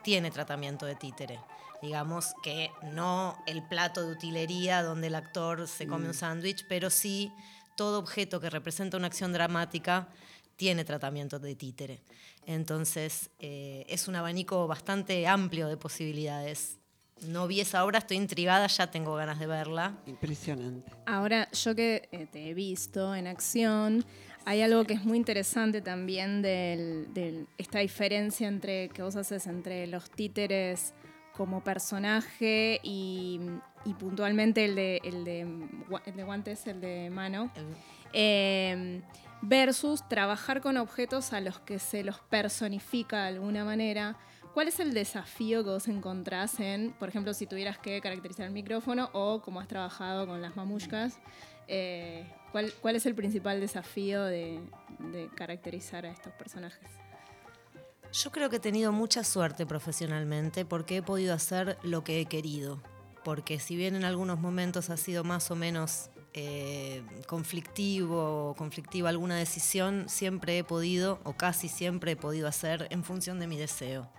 [SPEAKER 11] tiene tratamiento de títere. Digamos que no el plato de utilería donde el actor se come un sándwich, pero sí todo objeto que representa una acción dramática tiene tratamiento de títere. Entonces, eh, es un abanico bastante amplio de posibilidades. No vi esa obra, estoy intrigada, ya tengo ganas de verla.
[SPEAKER 7] Impresionante.
[SPEAKER 5] Ahora, yo que eh, te he visto en acción, hay algo que es muy interesante también de esta diferencia entre que vos haces entre los títeres como personaje y, y puntualmente el de, el, de, el de guantes, el de mano. Eh, versus trabajar con objetos a los que se los personifica de alguna manera. ¿Cuál es el desafío que vos encontrás en, por ejemplo, si tuvieras que caracterizar el micrófono o como has trabajado con las mamushkas? eh, ¿cuál, cuál es el principal desafío de, de caracterizar a estos personajes?
[SPEAKER 11] Yo creo que he tenido mucha suerte profesionalmente porque he podido hacer lo que he querido. Porque si bien en algunos momentos ha sido más o menos eh, conflictivo o conflictiva alguna decisión, siempre he podido, o casi siempre he podido hacer en función de mi deseo.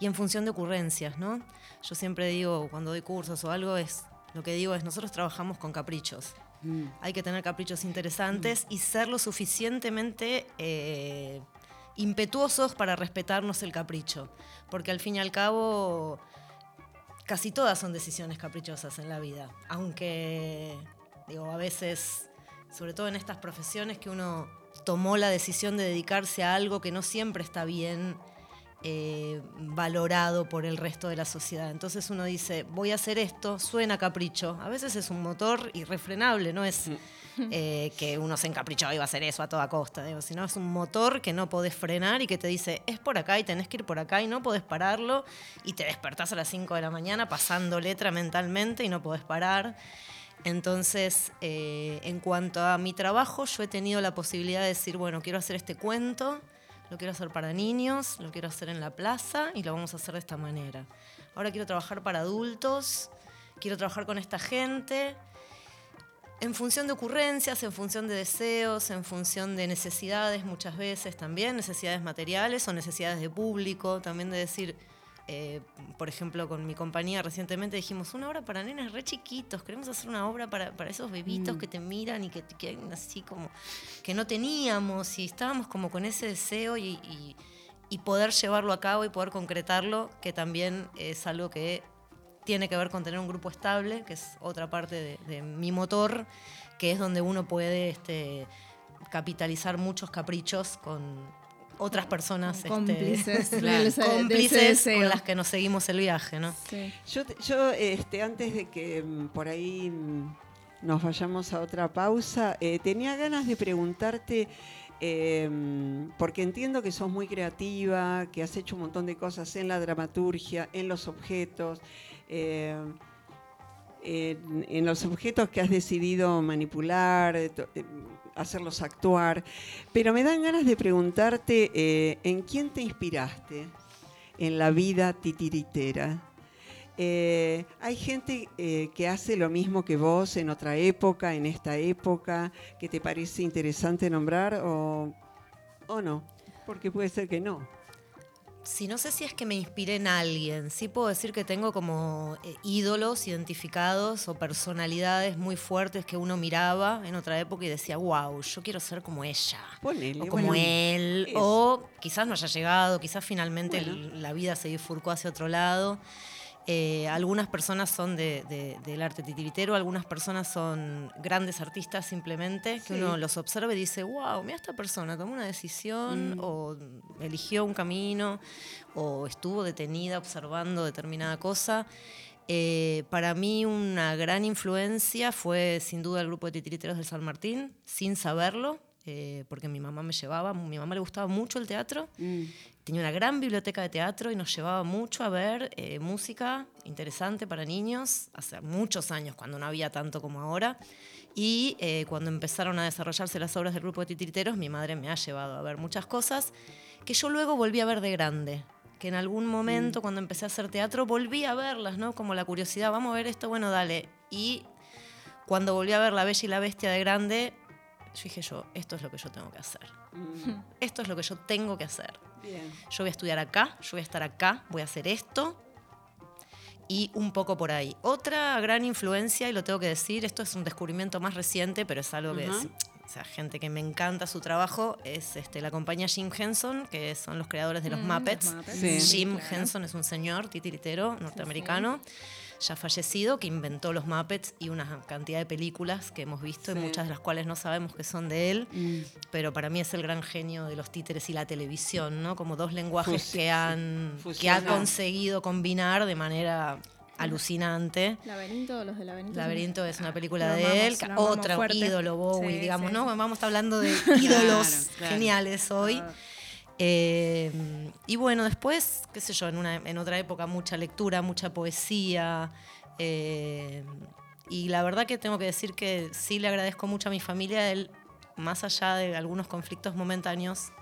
[SPEAKER 11] Y en función de ocurrencias, ¿no? Yo siempre digo, cuando doy cursos o algo, es lo que digo es, nosotros trabajamos con caprichos. Hay que tener caprichos interesantes y ser lo suficientemente eh, impetuosos para respetarnos el capricho. Porque al fin y al cabo, casi todas son decisiones caprichosas en la vida. Aunque, digo, a veces, sobre todo en estas profesiones que uno tomó la decisión de dedicarse a algo que no siempre está bien eh, valorado por el resto de la sociedad. Entonces uno dice, voy a hacer esto, suena capricho. A veces es un motor irrefrenable, no es eh, que uno se encaprichó y va a hacer eso a toda costa, digo, sino es un motor que no podés frenar y que te dice, es por acá y tenés que ir por acá y no podés pararlo y te despertás a las 5 de la mañana pasando letra mentalmente y no podés parar. Entonces, eh, en cuanto a mi trabajo, yo he tenido la posibilidad de decir, bueno, quiero hacer este cuento, lo quiero hacer para niños, lo quiero hacer en la plaza y lo vamos a hacer de esta manera. Ahora quiero trabajar para adultos, quiero trabajar con esta gente, en función de ocurrencias, en función de deseos, en función de necesidades muchas veces también, necesidades materiales o necesidades de público, también de decir, eh, por ejemplo, con mi compañía recientemente dijimos, una obra para nenes re chiquitos, queremos hacer una obra para, para esos bebitos
[SPEAKER 12] Mm.
[SPEAKER 11] que te miran y que, que así como que no teníamos y estábamos como con ese deseo y, y- y poder llevarlo a cabo y poder concretarlo, que también es algo que tiene que ver con tener un grupo estable, que es otra parte de, de mi motor, que es donde uno puede este, capitalizar muchos caprichos con otras personas este,
[SPEAKER 5] Cómplices
[SPEAKER 11] claro,
[SPEAKER 5] de
[SPEAKER 11] cómplices con las que nos seguimos el viaje, ¿no?
[SPEAKER 7] Yo, yo este, antes de que mm, por ahí mm, nos vayamos a otra pausa, eh, tenía ganas de preguntarte, eh, porque entiendo que sos muy creativa, que has hecho un montón de cosas en la dramaturgia, en los objetos, eh, en, en los objetos que has decidido manipular, to- hacerlos actuar, pero me dan ganas de preguntarte eh, en quién te inspiraste en la vida titiritera. Eh, hay gente eh, que hace lo mismo que vos en otra época, en esta época, que te parece interesante nombrar o, o no, porque puede ser que no.
[SPEAKER 11] Sí, no sé si es que me inspiré en alguien. Sí puedo decir que tengo como eh, ídolos identificados o personalidades muy fuertes que uno miraba en otra época y decía, wow, yo quiero ser como ella.
[SPEAKER 7] Ponele,
[SPEAKER 11] o como
[SPEAKER 7] bueno,
[SPEAKER 11] él. O quizás no haya llegado, quizás finalmente
[SPEAKER 7] Bueno.
[SPEAKER 11] la vida se bifurcó hacia otro lado. Eh, algunas personas son de- de- del arte titiritero, algunas personas son grandes artistas simplemente, que
[SPEAKER 12] Sí.
[SPEAKER 11] uno los observa y dice, wow, mira esta persona tomó una decisión
[SPEAKER 12] Mm.
[SPEAKER 11] o eligió un camino o estuvo detenida observando determinada cosa. Eh, para mí una gran influencia fue sin duda el grupo de titiriteros del San Martín, sin saberlo, eh, porque mi mamá me llevaba, mi mamá le gustaba mucho el teatro, tenía una gran biblioteca de teatro y nos llevaba mucho a ver eh, música interesante para niños, hace muchos años, cuando no había tanto como ahora. Y eh, cuando empezaron a desarrollarse las obras del grupo de titiriteros, mi madre me ha llevado a ver muchas cosas que yo luego volví a ver de grande. Que en algún momento, cuando empecé a hacer teatro, volví a verlas, ¿no? Como la curiosidad, vamos a ver esto, bueno, dale. Y cuando volví a ver La Bella y la Bestia de grande, yo dije yo, esto es lo que yo tengo que hacer. Esto es lo que yo tengo que hacer.
[SPEAKER 7] Bien.
[SPEAKER 11] Yo voy a estudiar acá, yo voy a estar acá, voy a hacer esto y un poco por ahí. Otra gran influencia, y lo tengo que decir, esto es un descubrimiento más reciente, pero es algo que es, o sea, gente que me encanta su trabajo, es este, la compañía Jim Henson, que son los creadores de los
[SPEAKER 12] Mm,
[SPEAKER 11] Muppets.
[SPEAKER 12] los Muppets. Sí.
[SPEAKER 11] Jim
[SPEAKER 12] Claro.
[SPEAKER 11] Henson es un señor titiritero norteamericano. Ya fallecido, que inventó los Muppets y una cantidad de películas que hemos visto
[SPEAKER 12] Sí.
[SPEAKER 11] y muchas de las cuales no sabemos que son de él
[SPEAKER 7] Mm.
[SPEAKER 11] pero para mí es el gran genio de los títeres y la televisión, ¿no? Como dos lenguajes
[SPEAKER 7] Fusi-
[SPEAKER 11] que han que ha conseguido combinar de manera alucinante.
[SPEAKER 5] Laberinto, los de Laberinto.
[SPEAKER 11] Laberinto es una película
[SPEAKER 5] Lo
[SPEAKER 11] de
[SPEAKER 5] amamos,
[SPEAKER 11] él, otro ídolo Bowie,
[SPEAKER 5] Sí,
[SPEAKER 11] digamos,
[SPEAKER 5] sí,
[SPEAKER 11] ¿no? Vamos a estar hablando de ídolos
[SPEAKER 12] Claro, claro.
[SPEAKER 11] geniales hoy.
[SPEAKER 5] Ah.
[SPEAKER 11] Eh, y bueno, después, qué sé yo, en, una, en otra época mucha lectura, mucha poesía. eh, y la verdad que tengo que decir que sí le agradezco mucho a mi familia, él, más allá de algunos conflictos momentáneos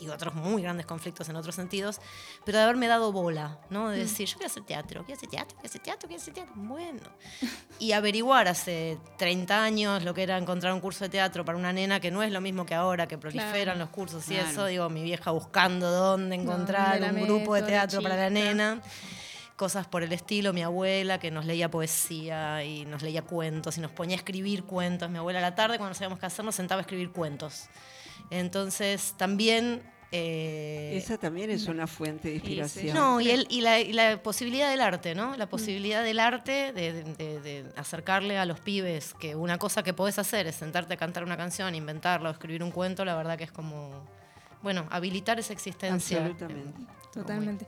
[SPEAKER 11] y otros muy grandes conflictos en otros sentidos, pero de haberme dado bola, ¿no? De
[SPEAKER 12] Mm.
[SPEAKER 11] decir, yo quiero hacer teatro, quiero hacer teatro, quiero hacer teatro, quiero hacer teatro. Bueno. Y averiguar hace 30 años lo que era encontrar un curso de teatro para una nena, que no es lo mismo que ahora, que proliferan
[SPEAKER 12] Claro.
[SPEAKER 11] los cursos y
[SPEAKER 12] Claro.
[SPEAKER 11] eso. Digo, mi vieja buscando dónde encontrar
[SPEAKER 5] la
[SPEAKER 11] un
[SPEAKER 5] meto,
[SPEAKER 11] grupo de teatro para la nena. Cosas por el estilo, mi abuela que nos leía poesía y nos leía cuentos y nos ponía a escribir cuentos. Mi abuela a la tarde, cuando no sabíamos qué hacer, nos sentaba a escribir cuentos. Entonces, también Eh,
[SPEAKER 7] Esa también es una fuente de inspiración.
[SPEAKER 11] no, y, el- y la, y la posibilidad del arte, ¿no? La posibilidad del arte de, de- de- de acercarle a los pibes que una cosa que podés hacer es sentarte a cantar una canción, inventarla o escribir un cuento, la verdad que es como, bueno, habilitar esa existencia.
[SPEAKER 7] Absolutamente.
[SPEAKER 5] Totalmente.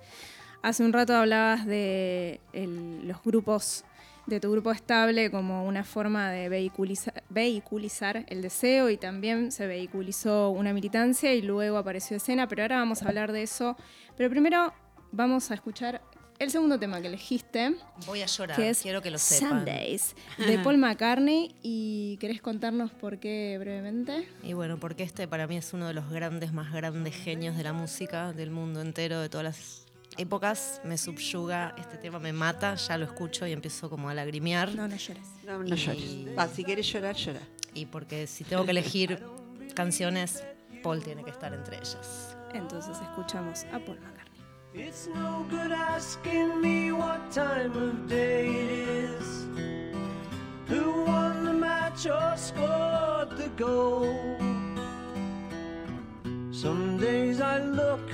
[SPEAKER 5] Hace un rato hablabas de el- los grupos, de tu grupo estable como una forma de vehiculizar, vehiculizar el deseo y también se vehiculizó una militancia y luego apareció escena, pero ahora vamos a hablar de eso. Pero primero vamos a escuchar el segundo tema que elegiste,
[SPEAKER 11] Voy a llorar,
[SPEAKER 5] que es
[SPEAKER 11] quiero que lo sepan.
[SPEAKER 5] Sundays, de Paul McCartney. ¿Y querés contarnos por qué brevemente?
[SPEAKER 11] Y bueno, porque este para mí es uno de los grandes, más grandes genios de la música, del mundo entero, de todas las épocas. Me subyuga, este tema me mata, ya lo escucho y empiezo como a lagrimear.
[SPEAKER 5] No, no llores.
[SPEAKER 7] No, no llores. Va, si quieres llorar, llora.
[SPEAKER 11] Y porque si tengo que elegir canciones, Paul tiene que estar entre ellas.
[SPEAKER 5] Entonces escuchamos a Paul McCartney.
[SPEAKER 14] It's no good asking me what time of day it is. Who won the match or scored the goal? Some days I look,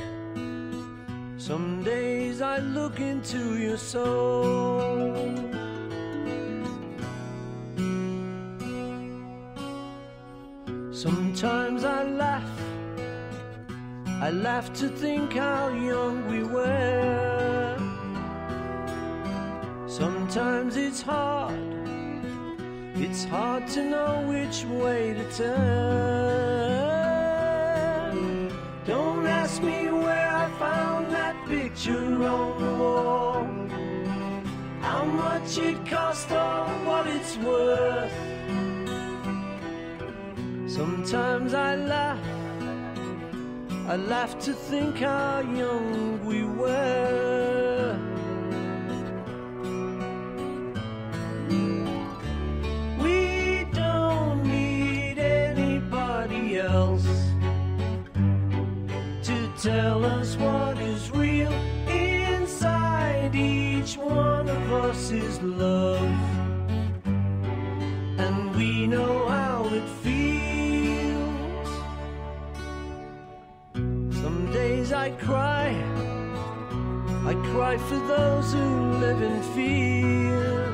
[SPEAKER 14] some days I look into your soul. Sometimes I laugh. I laugh to think how young we were. Sometimes it's hard, it's hard to know which way to turn. Picture on the wall. How much it cost or what it's worth. Sometimes I laugh. I laugh to think how young we were. Is love. And we know how it feels. Some days I cry, I cry for those who live in fear.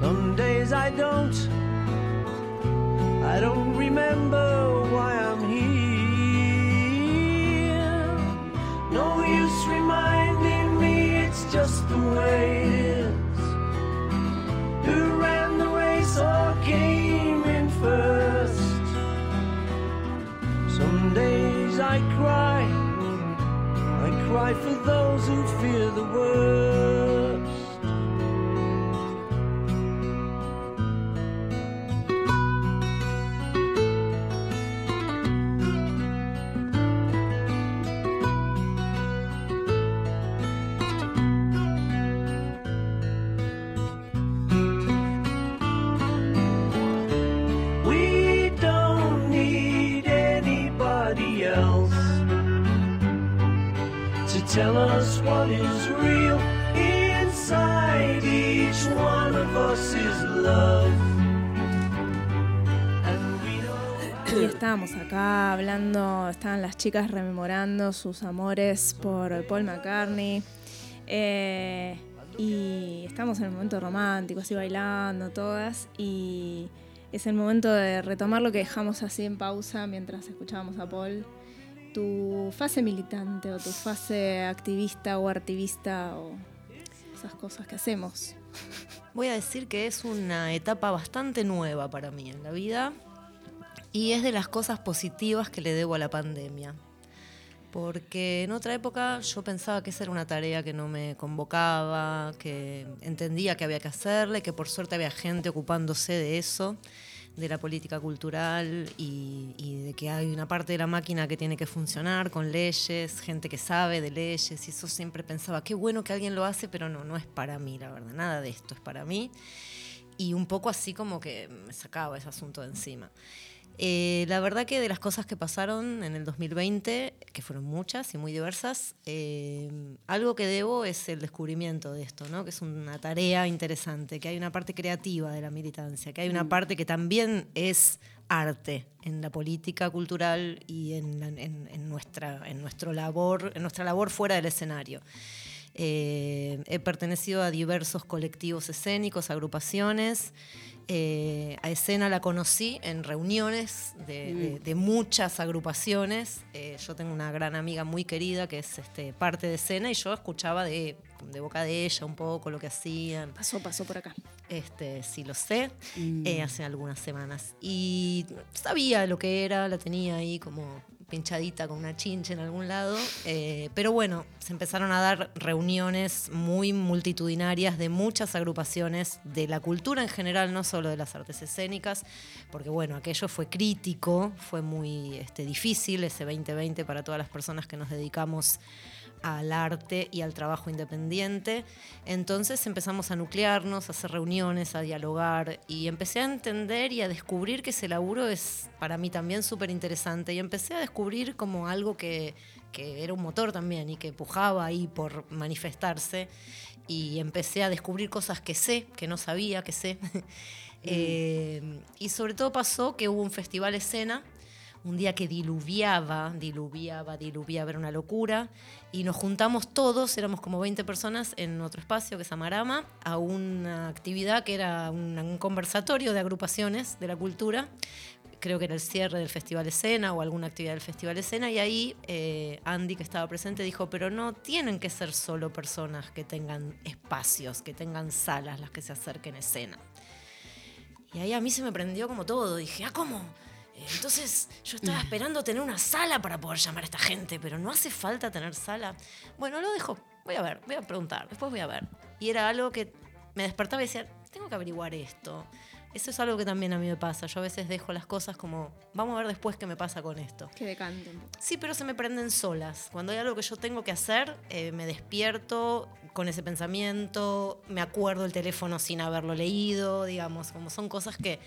[SPEAKER 14] Some days I don't, I don't remember why I'm just the way it is. Who ran the race or came in first? Some days I cry, I cry for those who fear the worst.
[SPEAKER 5] Estábamos acá hablando, estaban las chicas rememorando sus amores por Paul McCartney. eh, y estamos en el momento romántico, así bailando todas. Y es el momento de retomar lo que dejamos así en pausa mientras escuchábamos a Paul. Tu fase militante o tu fase activista o artivista o esas cosas que hacemos.
[SPEAKER 11] Voy a decir que es una etapa bastante nueva para mí en la vida y es de las cosas positivas que le debo a la pandemia. Porque en otra época yo pensaba que esa era una tarea que no me convocaba, que entendía que había que hacerle, que por suerte había gente ocupándose de eso, de la política cultural y, y de que hay una parte de la máquina que tiene que funcionar con leyes, gente que sabe de leyes y eso siempre pensaba, qué bueno que alguien lo hace, pero no, no es para mí, la verdad, nada de esto es para mí. Y un poco así como que me sacaba ese asunto de encima. Eh, la verdad que de las cosas que pasaron en el 2020, que fueron muchas y muy diversas, eh, algo que debo es el descubrimiento de esto, ¿no? que es una tarea interesante, que hay una parte creativa de la militancia, que hay una parte que también es arte en la política cultural y en, en- en nuestra, en, nuestro labor, en nuestra labor fuera del escenario. Eh, he pertenecido a diversos colectivos escénicos, agrupaciones. Eh, a escena la conocí en reuniones de, de- de muchas agrupaciones. Eh, yo tengo una gran amiga muy querida que es este, parte de escena y yo escuchaba de, de boca de ella un poco lo que hacían.
[SPEAKER 5] Pasó, pasó por acá.
[SPEAKER 11] Este, sí lo sé, eh, hace algunas semanas. Y sabía lo que era, la tenía ahí como pinchadita con una chincha en algún lado. eh, pero bueno, se empezaron a dar reuniones muy multitudinarias de muchas agrupaciones de la cultura en general, no solo de las artes escénicas, porque bueno, aquello fue crítico, fue muy este, difícil ese 2020 para todas las personas que nos dedicamos al arte y al trabajo independiente. Entonces empezamos a nuclearnos, a hacer reuniones, a dialogar y empecé a entender y a descubrir que ese laburo es para mí también súper interesante y empecé a descubrir como algo que, que era un motor también y que pujaba ahí por manifestarse y empecé a descubrir cosas que sé, que no sabía que sé. Eh, y sobre todo pasó que hubo un festival escena un día que diluviaba, diluviaba, diluviaba, era una locura. Y nos juntamos todos, éramos como 20 personas en otro espacio que es Amarama, a una actividad que era un, conversatorio de agrupaciones de la cultura. Creo que era el cierre del Festival Escena o alguna actividad del Festival Escena. Y ahí eh, Andy, que estaba presente, dijo, pero no tienen que ser solo personas que tengan espacios, que tengan salas las que se acerquen a escena. Y ahí a mí se me prendió como todo. Dije, ah, ¿cómo? Entonces yo estaba esperando tener una sala para poder llamar a esta gente, pero no hace falta tener sala. Bueno, lo dejo. Voy a ver, voy a preguntar, después voy a ver. Y era algo que me despertaba y decía, tengo que averiguar esto. Eso es algo que también a mí me pasa. Yo a veces dejo las cosas como, vamos a ver después qué me pasa con esto.
[SPEAKER 5] Que decante un poco.
[SPEAKER 11] Sí, pero se me prenden solas. Cuando hay algo que yo tengo que hacer, eh, me despierto con ese pensamiento, me acuerdo el teléfono sin haberlo leído, digamos, como son cosas que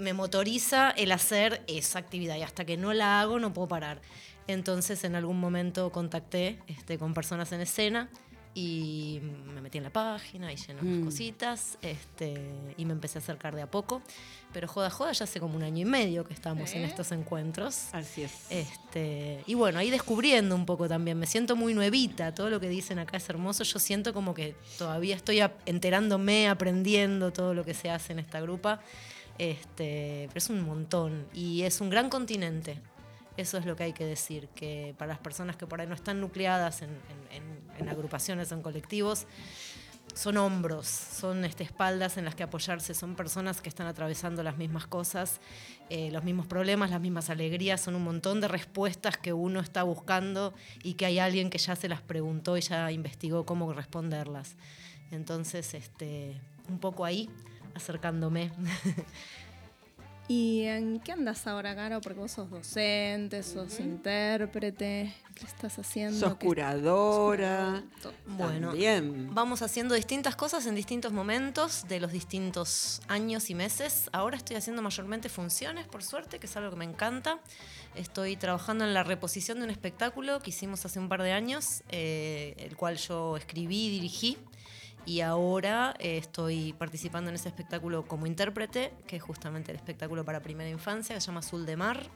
[SPEAKER 11] me motoriza el hacer esa actividad y hasta que no la hago no puedo parar. Entonces en algún momento contacté este, con personas en escena y me metí en la página y llené unas
[SPEAKER 7] Mm.
[SPEAKER 11] cositas este, y me empecé a acercar de a poco. Pero joda, joda, ya hace como un año y medio que estamos en
[SPEAKER 7] ¿Eh?
[SPEAKER 11] estos encuentros.
[SPEAKER 7] Así es.
[SPEAKER 11] Este, y bueno, ahí descubriendo un poco también. Me siento muy nuevita. Todo lo que dicen acá es hermoso. Yo siento como que todavía estoy enterándome, aprendiendo todo lo que se hace en esta grupa. Este, pero es un montón. Y es un gran continente. Eso es lo que hay que decir, que para las personas que por ahí no están nucleadas en, en- en- agrupaciones, en colectivos, son hombros, son este, espaldas en las que apoyarse, son personas que están atravesando las mismas cosas, eh, los mismos problemas, las mismas alegrías, son un montón de respuestas que uno está buscando y que hay alguien que ya se las preguntó y ya investigó cómo responderlas. Entonces, este, un poco ahí, acercándome.
[SPEAKER 5] ¿Y en qué andas ahora, Caro? Porque vos sos docente, sos intérprete. ¿Qué estás haciendo?
[SPEAKER 7] Sos
[SPEAKER 5] ¿Qué-
[SPEAKER 7] curadora.
[SPEAKER 11] Bueno,
[SPEAKER 7] También.
[SPEAKER 11] vamos haciendo distintas cosas en distintos momentos de los distintos años y meses. Ahora estoy haciendo mayormente funciones, por suerte, que es algo que me encanta. Estoy trabajando en la reposición de un espectáculo que hicimos hace un par de años, eh, el cual yo escribí y dirigí. Y ahora eh, estoy participando en ese espectáculo como intérprete, que es justamente el espectáculo para primera infancia, que se llama Azul de Mar.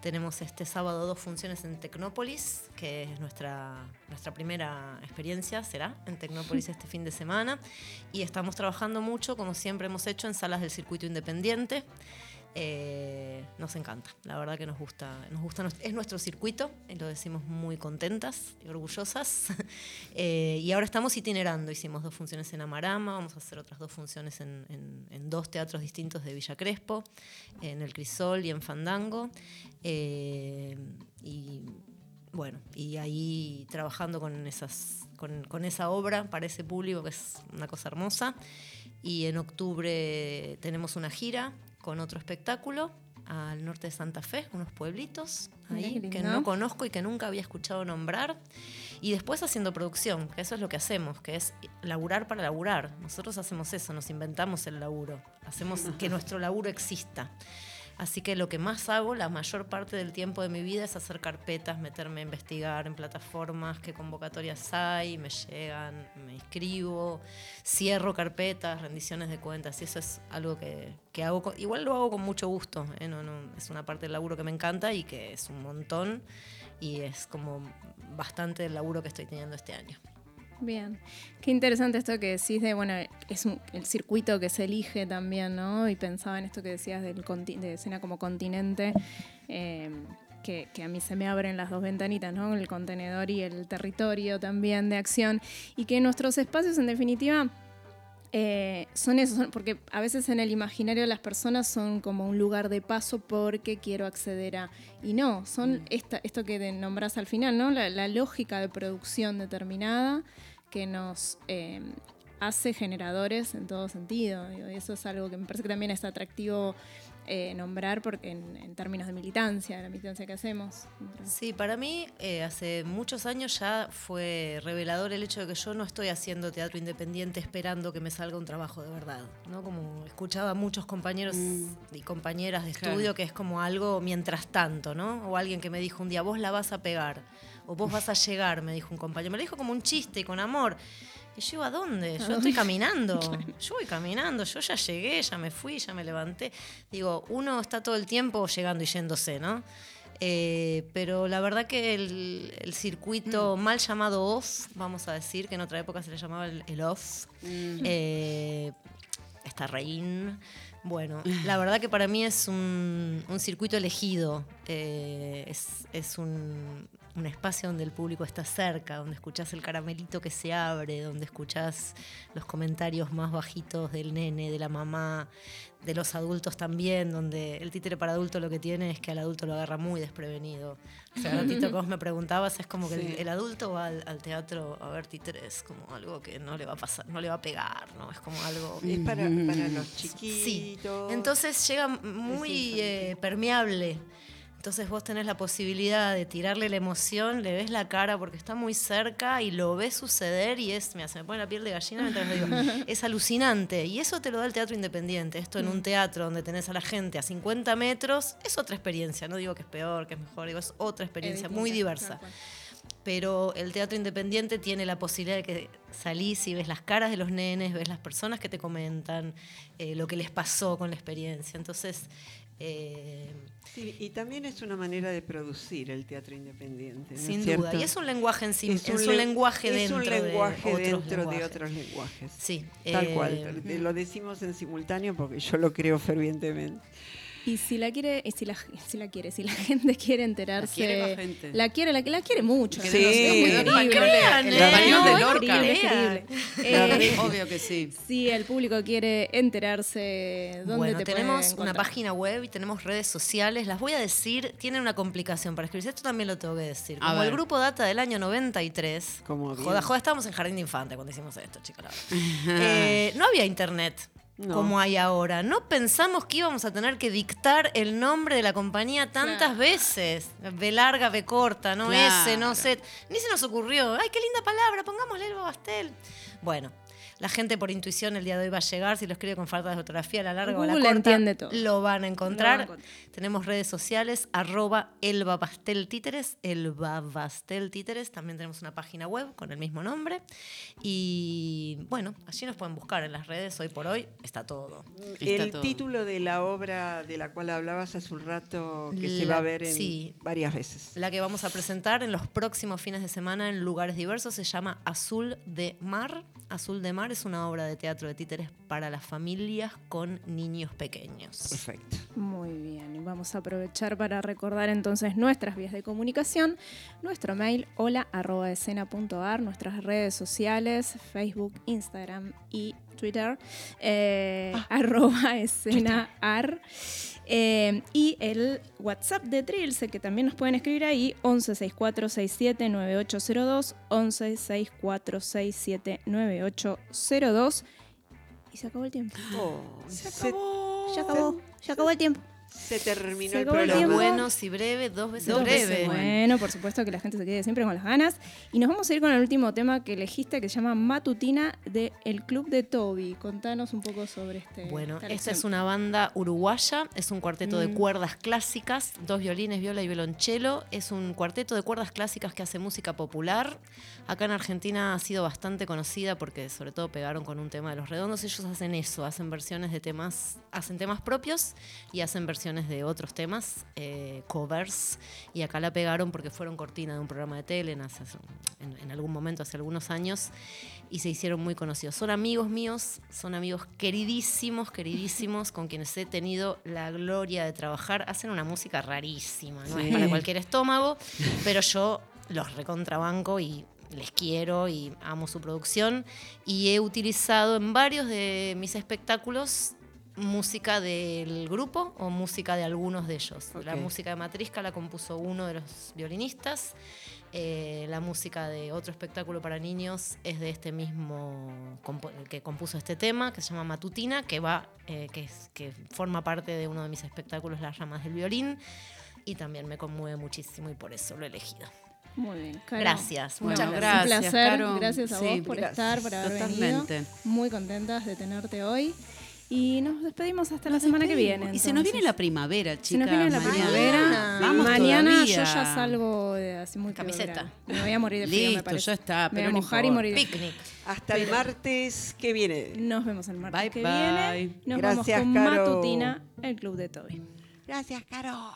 [SPEAKER 11] Tenemos este sábado dos funciones en Tecnópolis, que es nuestra, nuestra primera experiencia, será en Tecnópolis este fin de semana. Y estamos trabajando mucho, como siempre hemos hecho, en salas del circuito independiente. Eh, nos encanta, la verdad que nos gusta, nos gusta, es nuestro circuito, lo decimos muy contentas y orgullosas. Eh, y ahora estamos itinerando, hicimos dos funciones en Amarama, vamos a hacer otras dos funciones en, en- en dos teatros distintos de Villa Crespo, en el Crisol y en Fandango. Eh, y bueno, y ahí trabajando con, esas, con, con esa obra para ese público que es una cosa hermosa. Y en octubre tenemos una gira con otro espectáculo al norte de Santa Fe, unos pueblitos ahí que no conozco y que nunca había escuchado nombrar. Y después haciendo producción, que eso es lo que hacemos, que es laburar para laburar. Nosotros hacemos eso, nos inventamos el laburo, hacemos que nuestro laburo exista. Así que lo que más hago, la mayor parte del tiempo de mi vida, es hacer carpetas, meterme a investigar en plataformas, qué convocatorias hay, me llegan, me inscribo, cierro carpetas, rendiciones de cuentas, y eso es algo que, que hago, con- igual lo hago con mucho gusto, ¿eh? no, no, es una parte del laburo que me encanta y que es un montón, y es como bastante el laburo que estoy teniendo este año.
[SPEAKER 5] Bien, qué interesante esto que decís de, bueno, es un- el circuito que se elige también, ¿no? Y pensaba en esto que decías del de escena como continente, eh, que, que a mí se me abren las dos ventanitas, ¿no? El contenedor y el territorio también de acción, y que nuestros espacios en definitiva... eh, son esos, son- porque a veces en el imaginario de las personas son como un lugar de paso porque quiero acceder a... Y no, son esta, esto que nombrás al final, ¿no? La, la lógica de producción determinada que nos eh, hace generadores en todo sentido. y eso es algo que me parece que también es atractivo eh, nombrar porque en, en términos de militancia, de la militancia que hacemos.
[SPEAKER 11] Sí, para mí eh, hace muchos años ya fue revelador el hecho de que yo no estoy haciendo teatro independiente esperando que me salga un trabajo de verdad, ¿no? Como escuchaba a muchos compañeros y compañeras de
[SPEAKER 6] Claro.
[SPEAKER 11] estudio que es como algo mientras tanto, ¿no? O alguien que me dijo un día, vos la vas a pegar, o vos vas a llegar, me dijo un compañero. Me lo dijo como un chiste y con amor. Y yo, ¿a dónde? Yo estoy caminando. Yo voy caminando, yo ya llegué, ya me fui, ya me levanté. Digo, uno está todo el tiempo llegando y yéndose, ¿no? Eh, pero la verdad que el, el circuito mal llamado off, vamos a decir, que en otra época se le llamaba el, el off, eh, está reín. Bueno, la verdad que para mí es un, un circuito elegido, eh, es, es un, un espacio donde el público está cerca, donde escuchás el caramelito que se abre, donde escuchás los comentarios más bajitos del nene, de la mamá, de los adultos también, donde el títere para adulto lo que tiene es que al adulto lo agarra muy desprevenido. O sea, ratito que vos me preguntabas, es como que
[SPEAKER 7] Sí.
[SPEAKER 11] el, el adulto va al, al teatro a ver títeres como algo que no le va a pasar, no le va a pegar, ¿no? Es como algo...
[SPEAKER 7] Es para, para los
[SPEAKER 11] Sí.
[SPEAKER 7] chiquitos.
[SPEAKER 11] Entonces llega muy eh, permeable. Entonces vos tenés la posibilidad de tirarle la emoción, le ves la cara porque está muy cerca y lo ves suceder y es, mira, se me pone la piel de gallina mientras lo digo, es alucinante. Y eso te lo da el teatro independiente. Esto en un teatro donde tenés a la gente a 50 metros es otra experiencia. No digo que es peor, que es mejor, digo, es otra experiencia muy diversa. Pero el teatro independiente tiene la posibilidad de que salís y ves las caras de los nenes, ves las personas que te comentan, eh, lo que les pasó con la experiencia. Entonces, eh,
[SPEAKER 7] Sí, y también es una manera de producir el teatro independiente. ¿no es
[SPEAKER 11] sin
[SPEAKER 7] cierto?
[SPEAKER 11] duda. Y es un lenguaje en sí, es, un,
[SPEAKER 7] len-
[SPEAKER 11] lenguaje
[SPEAKER 7] es
[SPEAKER 11] dentro
[SPEAKER 7] un lenguaje
[SPEAKER 11] de otros
[SPEAKER 7] dentro de
[SPEAKER 11] lenguajes.
[SPEAKER 7] otros lenguajes.
[SPEAKER 11] Sí.
[SPEAKER 7] Tal
[SPEAKER 11] eh,
[SPEAKER 7] cual. Lo decimos en simultáneo porque yo lo creo fervientemente.
[SPEAKER 5] Y si la quiere, y si la, si la quiere, si la gente quiere enterarse.
[SPEAKER 7] quiere la gente.
[SPEAKER 5] La quiere, la, la quiere mucho.
[SPEAKER 7] Sí.
[SPEAKER 5] la es
[SPEAKER 7] español de- el
[SPEAKER 5] ¿eh?
[SPEAKER 7] español de
[SPEAKER 5] No,
[SPEAKER 7] Lorca.
[SPEAKER 5] Eh,
[SPEAKER 6] Obvio que sí.
[SPEAKER 5] Si el público quiere enterarse, ¿dónde
[SPEAKER 11] Bueno,
[SPEAKER 5] te
[SPEAKER 11] tenemos una página web y tenemos redes sociales. Las voy a decir, tienen una complicación para escribirse. Esto también lo tengo que decir. Como el grupo Data del año 93.
[SPEAKER 7] Como
[SPEAKER 11] joda, joda, estábamos en Jardín de Infante cuando hicimos esto, chicos. la verdad. Eh, no había internet.
[SPEAKER 7] No.
[SPEAKER 11] Como hay ahora. No pensamos que íbamos a tener que dictar el nombre de la compañía tantas veces. B larga, B corta, no
[SPEAKER 6] Claro.
[SPEAKER 11] S, no Z. Ni se nos ocurrió. ¡Ay, qué linda palabra! Pongámosle Elba Bastel. Bueno, la gente por intuición el día de hoy va a llegar. Si lo escribe con falta de ortografía a la larga o a la corta,
[SPEAKER 5] entiende todo.
[SPEAKER 11] lo van a encontrar.
[SPEAKER 5] Van a.
[SPEAKER 11] Tenemos redes sociales, arroba Elba Pastel Títeres, Elba Pastel Títeres. También tenemos una página web con el mismo nombre. Y bueno, allí nos pueden buscar en las redes. Hoy por hoy está todo.
[SPEAKER 7] el título de la obra de la cual hablabas hace un rato que se va a ver en
[SPEAKER 11] sí.
[SPEAKER 7] varias veces.
[SPEAKER 11] La que vamos a presentar en los próximos fines de semana en lugares diversos se llama Azul de Mar. Azul de Mar es una obra de teatro de títeres para las familias con niños pequeños.
[SPEAKER 7] Perfecto.
[SPEAKER 5] Muy bien, y vamos a aprovechar para recordar entonces nuestras vías de comunicación, nuestro mail hola arroba escena.ar, nuestras redes sociales, Facebook, Instagram y Twitter, eh, arroba escenaar. Eh, y el WhatsApp de Trilce, que también nos pueden escribir ahí, 1164679802, 1164679802. Y se acabó el tiempo.
[SPEAKER 7] Oh,
[SPEAKER 5] se acabó. Ya acabó, ya acabó el tiempo.
[SPEAKER 7] Se terminó
[SPEAKER 5] Se
[SPEAKER 7] el programa.
[SPEAKER 5] tiempo.
[SPEAKER 11] Buenos y breve, dos veces
[SPEAKER 5] Dos
[SPEAKER 11] breve.
[SPEAKER 5] veces Bueno, por supuesto que la gente se quede siempre con las ganas. Y nos vamos a ir con el último tema que elegiste que se llama Matutina de El Club de Toby. Contanos un poco sobre este.
[SPEAKER 11] Bueno,
[SPEAKER 5] esta
[SPEAKER 11] esta es una banda uruguaya, es un cuarteto de
[SPEAKER 5] Mm.
[SPEAKER 11] cuerdas clásicas, dos violines, viola y violonchelo. Es un cuarteto de cuerdas clásicas que hace música popular. Acá en Argentina ha sido bastante conocida porque sobre todo pegaron con un tema de los redondos. Ellos hacen eso, hacen versiones de temas, hacen temas propios y hacen versiones de otros temas, eh, covers. Y acá la pegaron porque fueron cortina de un programa de tele en, hace- en- en algún momento, hace algunos años, y se hicieron muy conocidos. Son amigos míos, son amigos queridísimos, queridísimos, con quienes he tenido la gloria de trabajar. Hacen una música rarísima, no
[SPEAKER 6] Sí.
[SPEAKER 11] es para cualquier estómago, pero yo los recontrabanco y les quiero y amo su producción. Y he utilizado en varios de mis espectáculos música del grupo o música de algunos de ellos. La música de Matrisca la compuso uno de los violinistas. Eh, la música de otro espectáculo para niños es de este mismo que compuso este tema, que se llama Matutina, que va, eh, que, es- que forma parte de uno de mis espectáculos, Las ramas del violín, y también me conmueve muchísimo y por eso lo he elegido.
[SPEAKER 5] Muy bien, Caro.
[SPEAKER 11] Gracias,
[SPEAKER 5] Bueno,
[SPEAKER 11] muchas
[SPEAKER 5] Un
[SPEAKER 11] gracias.
[SPEAKER 5] placer,
[SPEAKER 6] Caro.
[SPEAKER 5] gracias a
[SPEAKER 6] Sí,
[SPEAKER 5] vos por
[SPEAKER 6] gracias.
[SPEAKER 5] estar, por haber
[SPEAKER 6] Totalmente.
[SPEAKER 5] venido. Muy contentas de tenerte hoy. Y nos despedimos hasta la semana que viene.
[SPEAKER 6] Y se nos viene la primavera, chicas.
[SPEAKER 5] Se nos viene la
[SPEAKER 6] mañana.
[SPEAKER 5] primavera.
[SPEAKER 6] Vamos
[SPEAKER 5] Mañana
[SPEAKER 6] todavía.
[SPEAKER 5] yo ya salgo de así muy
[SPEAKER 11] Camiseta.
[SPEAKER 5] Me voy a morir de frío, me
[SPEAKER 6] Listo,
[SPEAKER 5] parece.
[SPEAKER 6] ya está,
[SPEAKER 5] Me voy
[SPEAKER 6] pero
[SPEAKER 5] a
[SPEAKER 6] no
[SPEAKER 5] mojar y morir de
[SPEAKER 11] Picnic.
[SPEAKER 7] Hasta el martes que viene.
[SPEAKER 5] Nos vemos el martes
[SPEAKER 6] Bye,
[SPEAKER 5] que
[SPEAKER 6] bye.
[SPEAKER 5] viene. Nos
[SPEAKER 7] Gracias,
[SPEAKER 5] vamos con
[SPEAKER 7] Caro.
[SPEAKER 5] Matutina, el Club de Toby.
[SPEAKER 7] Gracias, Caro.